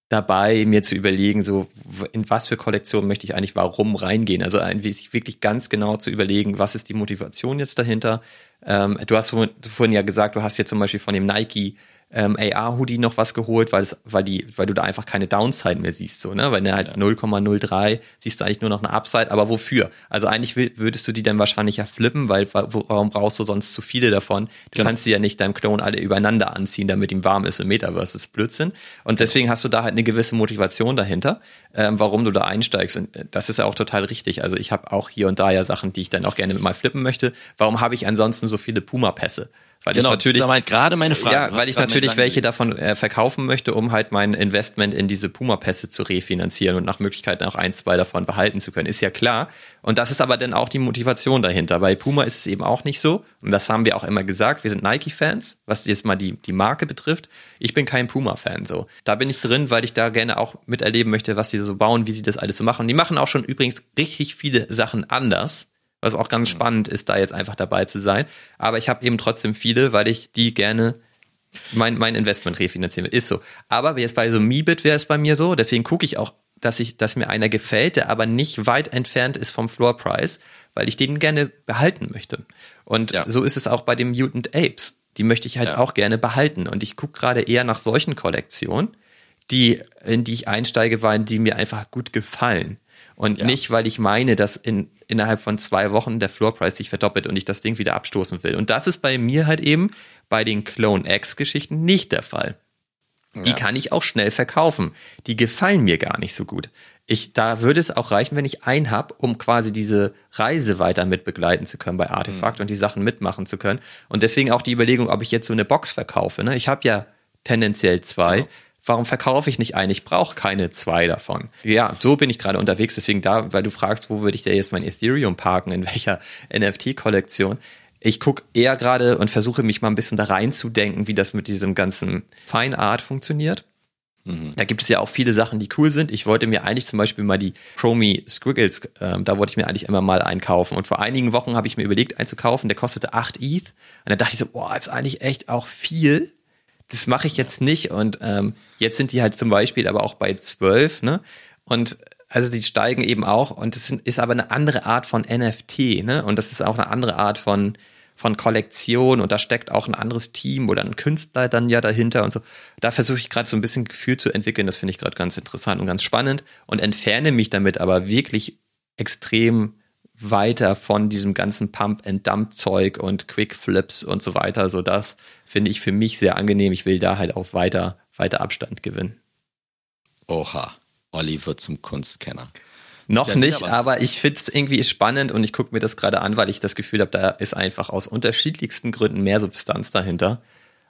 dabei, mir zu überlegen, so in was für Kollektion möchte ich eigentlich warum reingehen. Also eigentlich wirklich ganz genau zu überlegen, was ist die Motivation jetzt dahinter. Ähm, du hast vorhin ja gesagt, du hast jetzt zum Beispiel von dem Nike ähm, AR-Hoodie noch was geholt, weil, es, weil, die, weil du da einfach keine Downside mehr siehst. So, ne? Weil ne, halt ja. 0,03 siehst du eigentlich nur noch eine Upside, aber wofür? Also eigentlich würdest du die dann wahrscheinlich ja flippen, weil warum brauchst du sonst zu viele davon? Du genau. kannst die ja nicht deinem Klon alle übereinander anziehen, damit ihm warm ist im Metaverse. Das ist Blödsinn. Und deswegen hast du da halt eine gewisse Motivation dahinter, ähm, warum du da einsteigst. Und äh, das ist ja auch total richtig. Also ich habe auch hier und da ja Sachen, die ich dann auch gerne mal flippen möchte. Warum habe ich ansonsten so viele Puma-Pässe? Weil genau, ich natürlich das gerade meine Frage. Ja, weil ich natürlich welche davon äh, verkaufen möchte, um halt mein Investment in diese Puma-Pässe zu refinanzieren und nach Möglichkeit auch ein, zwei davon behalten zu können. Ist ja klar. Und das ist aber dann auch die Motivation dahinter. Bei Puma ist es eben auch nicht so. Und das haben wir auch immer gesagt. Wir sind Nike-Fans, was jetzt mal die, die Marke betrifft. Ich bin kein Puma-Fan so. Da bin ich drin, weil ich da gerne auch miterleben möchte, was sie so bauen, wie sie das alles so machen. Die machen auch schon übrigens richtig viele Sachen anders was auch ganz spannend ist, da jetzt einfach dabei zu sein. Aber ich habe eben trotzdem viele, weil ich die gerne mein, mein Investment refinanzieren will. Ist so. Aber jetzt bei so Mibit wäre es bei mir so, deswegen gucke ich auch, dass ich, dass mir einer gefällt, der aber nicht weit entfernt ist vom Floor Price, weil ich den gerne behalten möchte. Und ja. so ist es auch bei den Mutant Apes. Die möchte ich halt ja. auch gerne behalten. Und ich gucke gerade eher nach solchen Kollektionen, die, in die ich einsteige, weil die mir einfach gut gefallen. Und ja. nicht, weil ich meine, dass in, innerhalb von zwei Wochen der Floorpreis sich verdoppelt und ich das Ding wieder abstoßen will. Und das ist bei mir halt eben bei den Clone X-Geschichten nicht der Fall. Die ja. kann ich auch schnell verkaufen. Die gefallen mir gar nicht so gut. Ich, da würde es auch reichen, wenn ich einen habe, um quasi diese Reise weiter mit begleiten zu können bei Artefakt mhm. und die Sachen mitmachen zu können. Und deswegen auch die Überlegung, ob ich jetzt so eine Box verkaufe. Ne? Ich habe ja tendenziell zwei. Genau. Warum verkaufe ich nicht einen? Ich brauche keine zwei davon. Ja, so bin ich gerade unterwegs. Deswegen da, weil du fragst, wo würde ich da jetzt mein Ethereum parken, in welcher NFT-Kollektion ich gucke eher gerade und versuche mich mal ein bisschen da reinzudenken, wie das mit diesem ganzen Fine Art funktioniert. Mhm. Da gibt es ja auch viele Sachen, die cool sind. Ich wollte mir eigentlich zum Beispiel mal die Chromie Squiggles, äh, da wollte ich mir eigentlich immer mal einkaufen. Und vor einigen Wochen habe ich mir überlegt, einzukaufen. Der kostete 8 ETH. Und da dachte ich so, boah, ist eigentlich echt auch viel. Das mache ich jetzt nicht. Und ähm, jetzt sind die halt zum Beispiel aber auch bei 12, ne? Und also die steigen eben auch und es ist aber eine andere Art von NFT, ne? Und das ist auch eine andere Art von von Kollektion und da steckt auch ein anderes Team oder ein Künstler dann ja dahinter und so. Da versuche ich gerade so ein bisschen Gefühl zu entwickeln. Das finde ich gerade ganz interessant und ganz spannend und entferne mich damit aber wirklich extrem weiter von diesem ganzen Pump-and-Dump-Zeug und Quick-Flips und so weiter. So das finde ich für mich sehr angenehm. Ich will da halt auch weiter, weiter Abstand gewinnen. Oha. Olli wird zum Kunstkenner. Noch nicht, aber ich finde es irgendwie spannend und ich gucke mir das gerade an, weil ich das Gefühl habe, da ist einfach aus unterschiedlichsten Gründen mehr Substanz dahinter.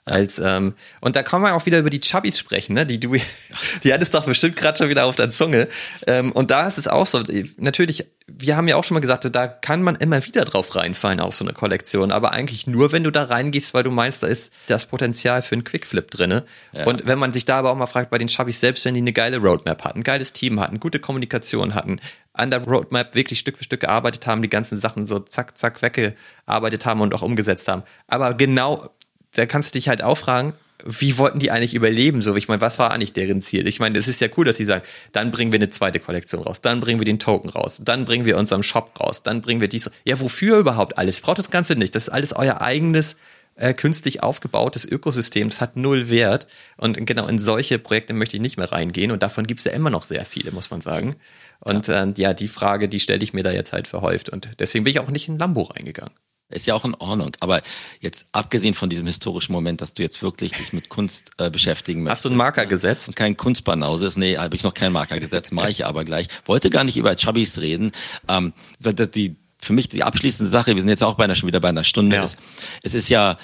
Als, ähm, und da kann man auch wieder über die Chubbies sprechen, ne? Die du, die hattest doch bestimmt gerade schon wieder auf der Zunge. Ähm, und da ist es auch so, natürlich, wir haben ja auch schon mal gesagt, da kann man immer wieder drauf reinfallen auf so eine Kollektion, aber eigentlich nur, wenn du da reingehst, weil du meinst, da ist das Potenzial für einen Quickflip drinne. Ja. Und wenn man sich da aber auch mal fragt, bei den Chubbies, selbst wenn die eine geile Roadmap hatten, ein geiles Team hatten, gute Kommunikation hatten, an der Roadmap wirklich Stück für Stück gearbeitet haben, die ganzen Sachen so zack, zack weggearbeitet haben und auch umgesetzt haben. Aber genau da kannst du dich halt auch fragen, wie wollten die eigentlich überleben? So, ich meine, was war eigentlich deren Ziel? Ich meine, es ist ja cool, dass sie sagen, dann bringen wir eine zweite Kollektion raus, dann bringen wir den Token raus, dann bringen wir unseren Shop raus, dann bringen wir dies. Ja, wofür überhaupt alles? Braucht das Ganze nicht. Das ist alles euer eigenes äh, künstlich aufgebautes Ökosystem. Das hat null Wert. Und genau in solche Projekte möchte ich nicht mehr reingehen. Und davon gibt es ja immer noch sehr viele, muss man sagen. Und ja, äh, ja die Frage, die stelle ich mir da jetzt halt verhäuft. Und deswegen bin ich auch nicht in Lambo reingegangen. Ist ja auch in Ordnung. Aber jetzt abgesehen von diesem historischen Moment, dass du jetzt wirklich dich mit Kunst äh, beschäftigen möchtest. Hast du einen Marker gesetzt? Und kein Kunstbanause ist. Nee, habe ich noch keinen Marker gesetzt, mache ich aber gleich. Wollte gar nicht über Chubbys reden. Ähm, die, für mich die abschließende Sache, wir sind jetzt auch beinahe schon wieder bei einer Stunde, ja. ist, es ist ja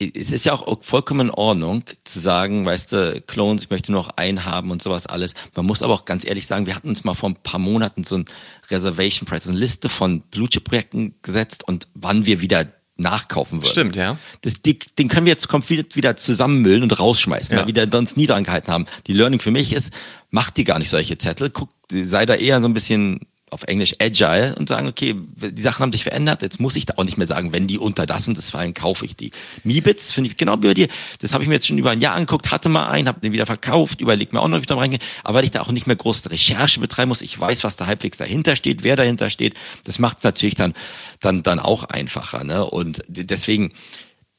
es ist ja auch vollkommen in Ordnung zu sagen, weißt du, Clones, ich möchte nur noch einen haben und sowas alles. Man muss aber auch ganz ehrlich sagen, wir hatten uns mal vor ein paar Monaten so ein Reservation Price, eine Liste von Blue Chip Projekten gesetzt und wann wir wieder nachkaufen würden. Stimmt, ja. Das, die, den können wir jetzt komplett wieder zusammenmüllen und rausschmeißen, ja. weil wir uns nie dran gehalten haben. Die Learning für mich ist, macht die gar nicht solche Zettel, guck, sei da eher so ein bisschen auf Englisch agile und sagen, okay, die Sachen haben sich verändert, jetzt muss ich da auch nicht mehr sagen, wenn die unter das und das fallen, kaufe ich die. Mibits finde ich genau bei dir, das habe ich mir jetzt schon über ein Jahr angeguckt, hatte mal einen, habe den wieder verkauft, überlegt mir auch noch, ob ich da reingehe, aber weil ich da auch nicht mehr große Recherche betreiben muss, ich weiß, was da halbwegs dahinter steht, wer dahinter steht, das macht es natürlich dann, dann, dann auch einfacher. Ne? Und deswegen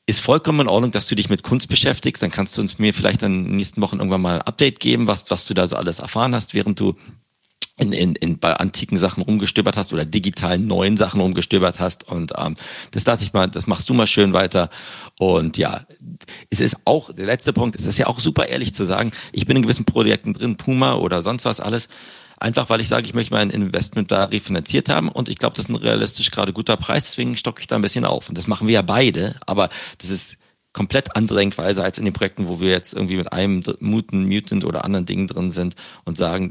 ist vollkommen in Ordnung, dass du dich mit Kunst beschäftigst. Dann kannst du uns mir vielleicht in den nächsten Wochen irgendwann mal ein Update geben, was, was du da so alles erfahren hast, während du in, in, in bei antiken Sachen rumgestöbert hast oder digitalen neuen Sachen rumgestöbert hast und ähm, das lasse ich mal, das machst du mal schön weiter. Und ja, es ist auch der letzte Punkt, es ist ja auch super ehrlich zu sagen, ich bin in gewissen Projekten drin, Puma oder sonst was alles, einfach weil ich sage, ich möchte mein Investment da refinanziert haben und ich glaube, das ist ein realistisch gerade guter Preis, deswegen stocke ich da ein bisschen auf. Und das machen wir ja beide, aber das ist komplett andere Denkweise als in den Projekten, wo wir jetzt irgendwie mit einem Mutant, Mutant oder anderen Dingen drin sind und sagen,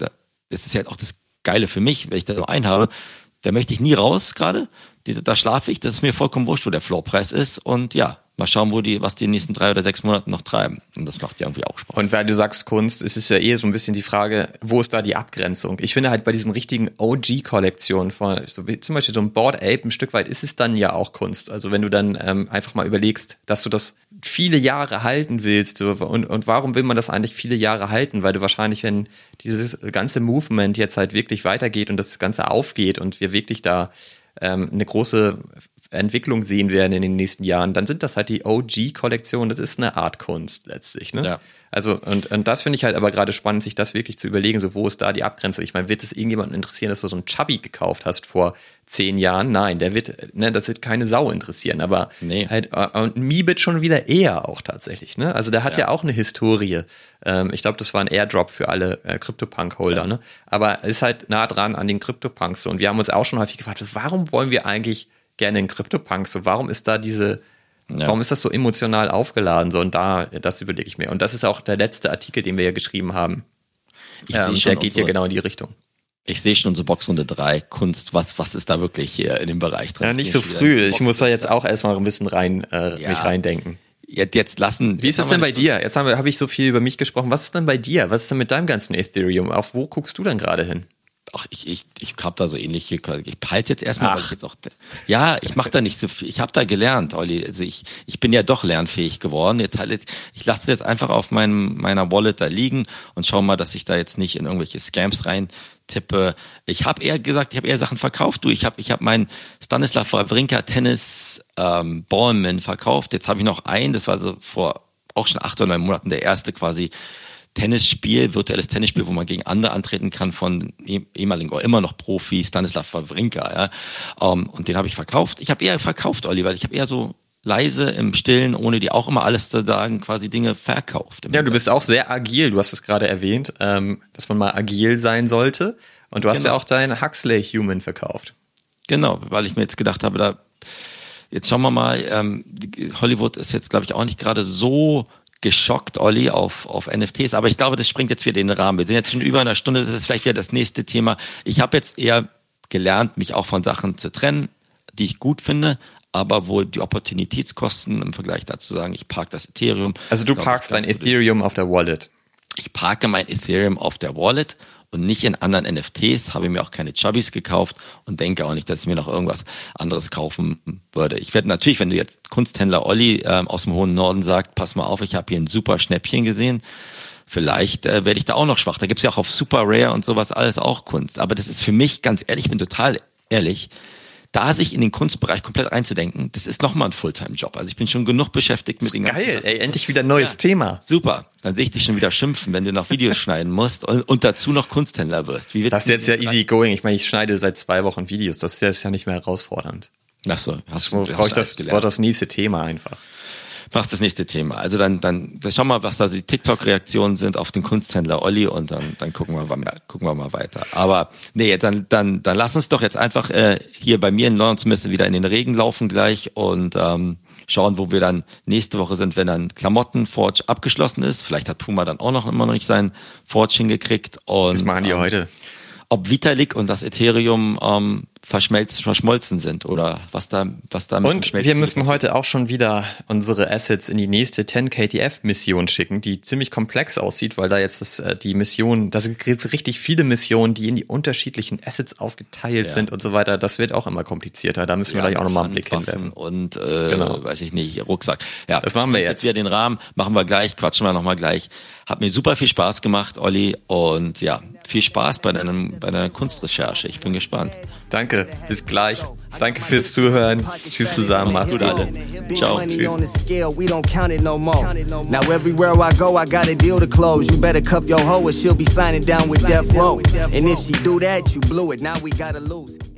das ist ja auch das Geile für mich, wenn ich da nur einen habe, da möchte ich nie raus gerade. Da schlafe ich, das ist mir vollkommen wurscht, wo der Floorpreis ist. Und ja, mal schauen, wo die, was die nächsten drei oder sechs Monate noch treiben. Und das macht ja irgendwie auch Spaß. Und weil du sagst Kunst, es ist ja eh so ein bisschen die Frage, wo ist da die Abgrenzung? Ich finde halt bei diesen richtigen OG-Kollektionen von, so wie zum Beispiel so ein Board Ape, ein Stück weit ist es dann ja auch Kunst. Also wenn du dann ähm, einfach mal überlegst, dass du das viele Jahre halten willst. Und, und warum will man das eigentlich viele Jahre halten? Weil du wahrscheinlich, wenn dieses ganze Movement jetzt halt wirklich weitergeht und das Ganze aufgeht und wir wirklich da ähm, eine große Entwicklung sehen werden in den nächsten Jahren, dann sind das halt die OG-Kollektionen. Das ist eine Art Kunst letztlich. Ne? Ja. Also, und, und das finde ich halt aber gerade spannend, sich das wirklich zu überlegen, so wo ist da die Abgrenzung? Ich meine, wird es irgendjemanden interessieren, dass du so ein Chubby gekauft hast vor zehn Jahren, nein, der wird, ne, das wird keine Sau interessieren, aber Nee. halt, äh, und Meebit schon wieder eher auch tatsächlich, ne? Also der hat ja, Ja. auch eine Historie. Ähm, ich glaube, das war ein Airdrop für alle äh, CryptoPunk-Holder, ne? Aber ist halt nah dran an den CryptoPunks. Und wir haben uns auch schon häufig gefragt, warum wollen wir eigentlich gerne einen CryptoPunk? So, warum ist da diese, Ja. warum ist das so emotional aufgeladen? So, und da, das überlege ich mir. Und das ist auch der letzte Artikel, den wir ja geschrieben haben. Ich Ähm, sehe schon der geht ja genau in die Richtung. Ich sehe schon unsere Boxrunde 3, Kunst, was, was ist da wirklich hier in dem Bereich drin? Ja, Ich nicht so früh. Ich muss da jetzt auch erstmal ein bisschen rein, äh, Ja. mich reindenken. Jetzt, jetzt lassen. Wie ist das denn bei dir? Jetzt habe hab ich so viel über mich gesprochen. Was ist denn bei dir? Was ist denn mit deinem ganzen Ethereum? Auf wo guckst du denn gerade hin? Ach, ich, ich, ich habe da so ähnliche, ich behalte jetzt erstmal, ich jetzt auch, ja, ich mache da nicht so viel, ich habe da gelernt, Olli, also ich, ich bin ja doch lernfähig geworden, jetzt halt, jetzt, ich lasse jetzt einfach auf meinem, meiner Wallet da liegen und schau mal, dass ich da jetzt nicht in irgendwelche Scams rein tippe. Ich habe eher gesagt, ich habe eher Sachen verkauft, du, ich habe ich hab meinen Stanislav Wawrinka Tennis ähm, Ballman verkauft, jetzt habe ich noch einen, das war so vor auch schon acht oder neun Monaten der erste quasi Tennisspiel, virtuelles Tennisspiel, wo man gegen andere antreten kann von eh- ehemaligen oder immer noch Profi Stanislav Wawrinka. Ja. Ähm, und den habe ich verkauft. Ich habe eher verkauft, Olli, weil ich habe eher so leise im Stillen, ohne dir auch immer alles zu sagen, quasi Dinge verkauft. Ja, du bist auch sehr agil. Du hast es gerade erwähnt, ähm, dass man mal agil sein sollte. Und du hast Genau. ja auch deinen Huxley Human verkauft. Genau, weil ich mir jetzt gedacht habe, da jetzt schauen wir mal, ähm, die- Hollywood ist jetzt, glaube ich, auch nicht gerade so geschockt, Olli, auf, auf NFTs, aber ich glaube, das springt jetzt wieder in den Rahmen. Wir sind jetzt schon über einer Stunde, das ist vielleicht wieder das nächste Thema. Ich habe jetzt eher gelernt, mich auch von Sachen zu trennen, die ich gut finde, aber wo die Opportunitätskosten im Vergleich dazu sagen, ich parke das Ethereum. Also du glaube, parkst dein. Ethereum auf der Wallet. Ich parke mein Ethereum auf der Wallet und nicht in anderen NFTs, habe mir auch keine Chubbies gekauft und denke auch nicht, dass ich mir noch irgendwas anderes kaufen würde. Ich werde natürlich, wenn du jetzt Kunsthändler Olli ähm, aus dem hohen Norden sagt, pass mal auf, ich habe hier ein super Schnäppchen gesehen, vielleicht äh, werde ich da auch noch schwach. Da gibt's ja auch auf Super Rare und sowas alles auch Kunst. Aber das ist für mich, ganz ehrlich, ich bin total ehrlich, da sich in den Kunstbereich komplett reinzudenken, das ist nochmal ein Fulltime-Job. Also ich bin schon genug beschäftigt mit den ganzen Geil, ey, endlich wieder ein neues Thema. Super, dann sehe ich dich schon wieder schimpfen, wenn du noch Videos schneiden musst und, und dazu noch Kunsthändler wirst. Wie Das ist jetzt ja easy going. Ich meine, ich schneide seit zwei Wochen Videos. Das ist ja- ja nicht mehr herausfordernd. Ach so, hast du brauche ich das, brauche das nächste Thema einfach. Machst das nächste Thema. Also dann, dann, dann schau mal, was da so die TikTok-Reaktionen sind auf den Kunsthändler Olli und dann, dann gucken wir mal, gucken wir mal weiter. Aber nee, dann, dann, dann lass uns doch jetzt einfach äh, hier bei mir in London zumindest wieder in den Regen laufen gleich und ähm, schauen, wo wir dann nächste Woche sind, wenn dann Klamotten-Forge abgeschlossen ist. Vielleicht hat Puma dann auch noch immer noch nicht seinen Forge hingekriegt. Und, Das machen die ähm, heute. ob Vitalik und das Ethereum ähm, verschmolzen sind oder was da, was da Und wir müssen passiert. heute auch schon wieder unsere Assets in die nächste 10 KTF-Mission schicken, die ziemlich komplex aussieht, weil da jetzt das, äh, die Mission, da gibt richtig viele Missionen, die in die unterschiedlichen Assets aufgeteilt Ja. sind und so weiter. Das wird auch immer komplizierter. Da müssen wir gleich auch nochmal einen Blick hinwerfen. Und äh, Genau. weiß ich nicht, Rucksack. Ja, Das machen wir sprengt jetzt. wieder den Rahmen, machen wir gleich, quatschen wir nochmal gleich. Hat mir super viel Spaß gemacht, Olli. Und ja, viel Spaß bei deinem, bei deiner Kunstrecherche. Ich bin gespannt. Danke, bis gleich. Danke fürs Zuhören. Tschüss zusammen, macht's gut, alle. Ciao. Tschüss. Now everywhere I go, I got a deal to close. You better cuff your hoe or she'll be signing down with death row. And if she do that, you blew it. Now we gotta lose.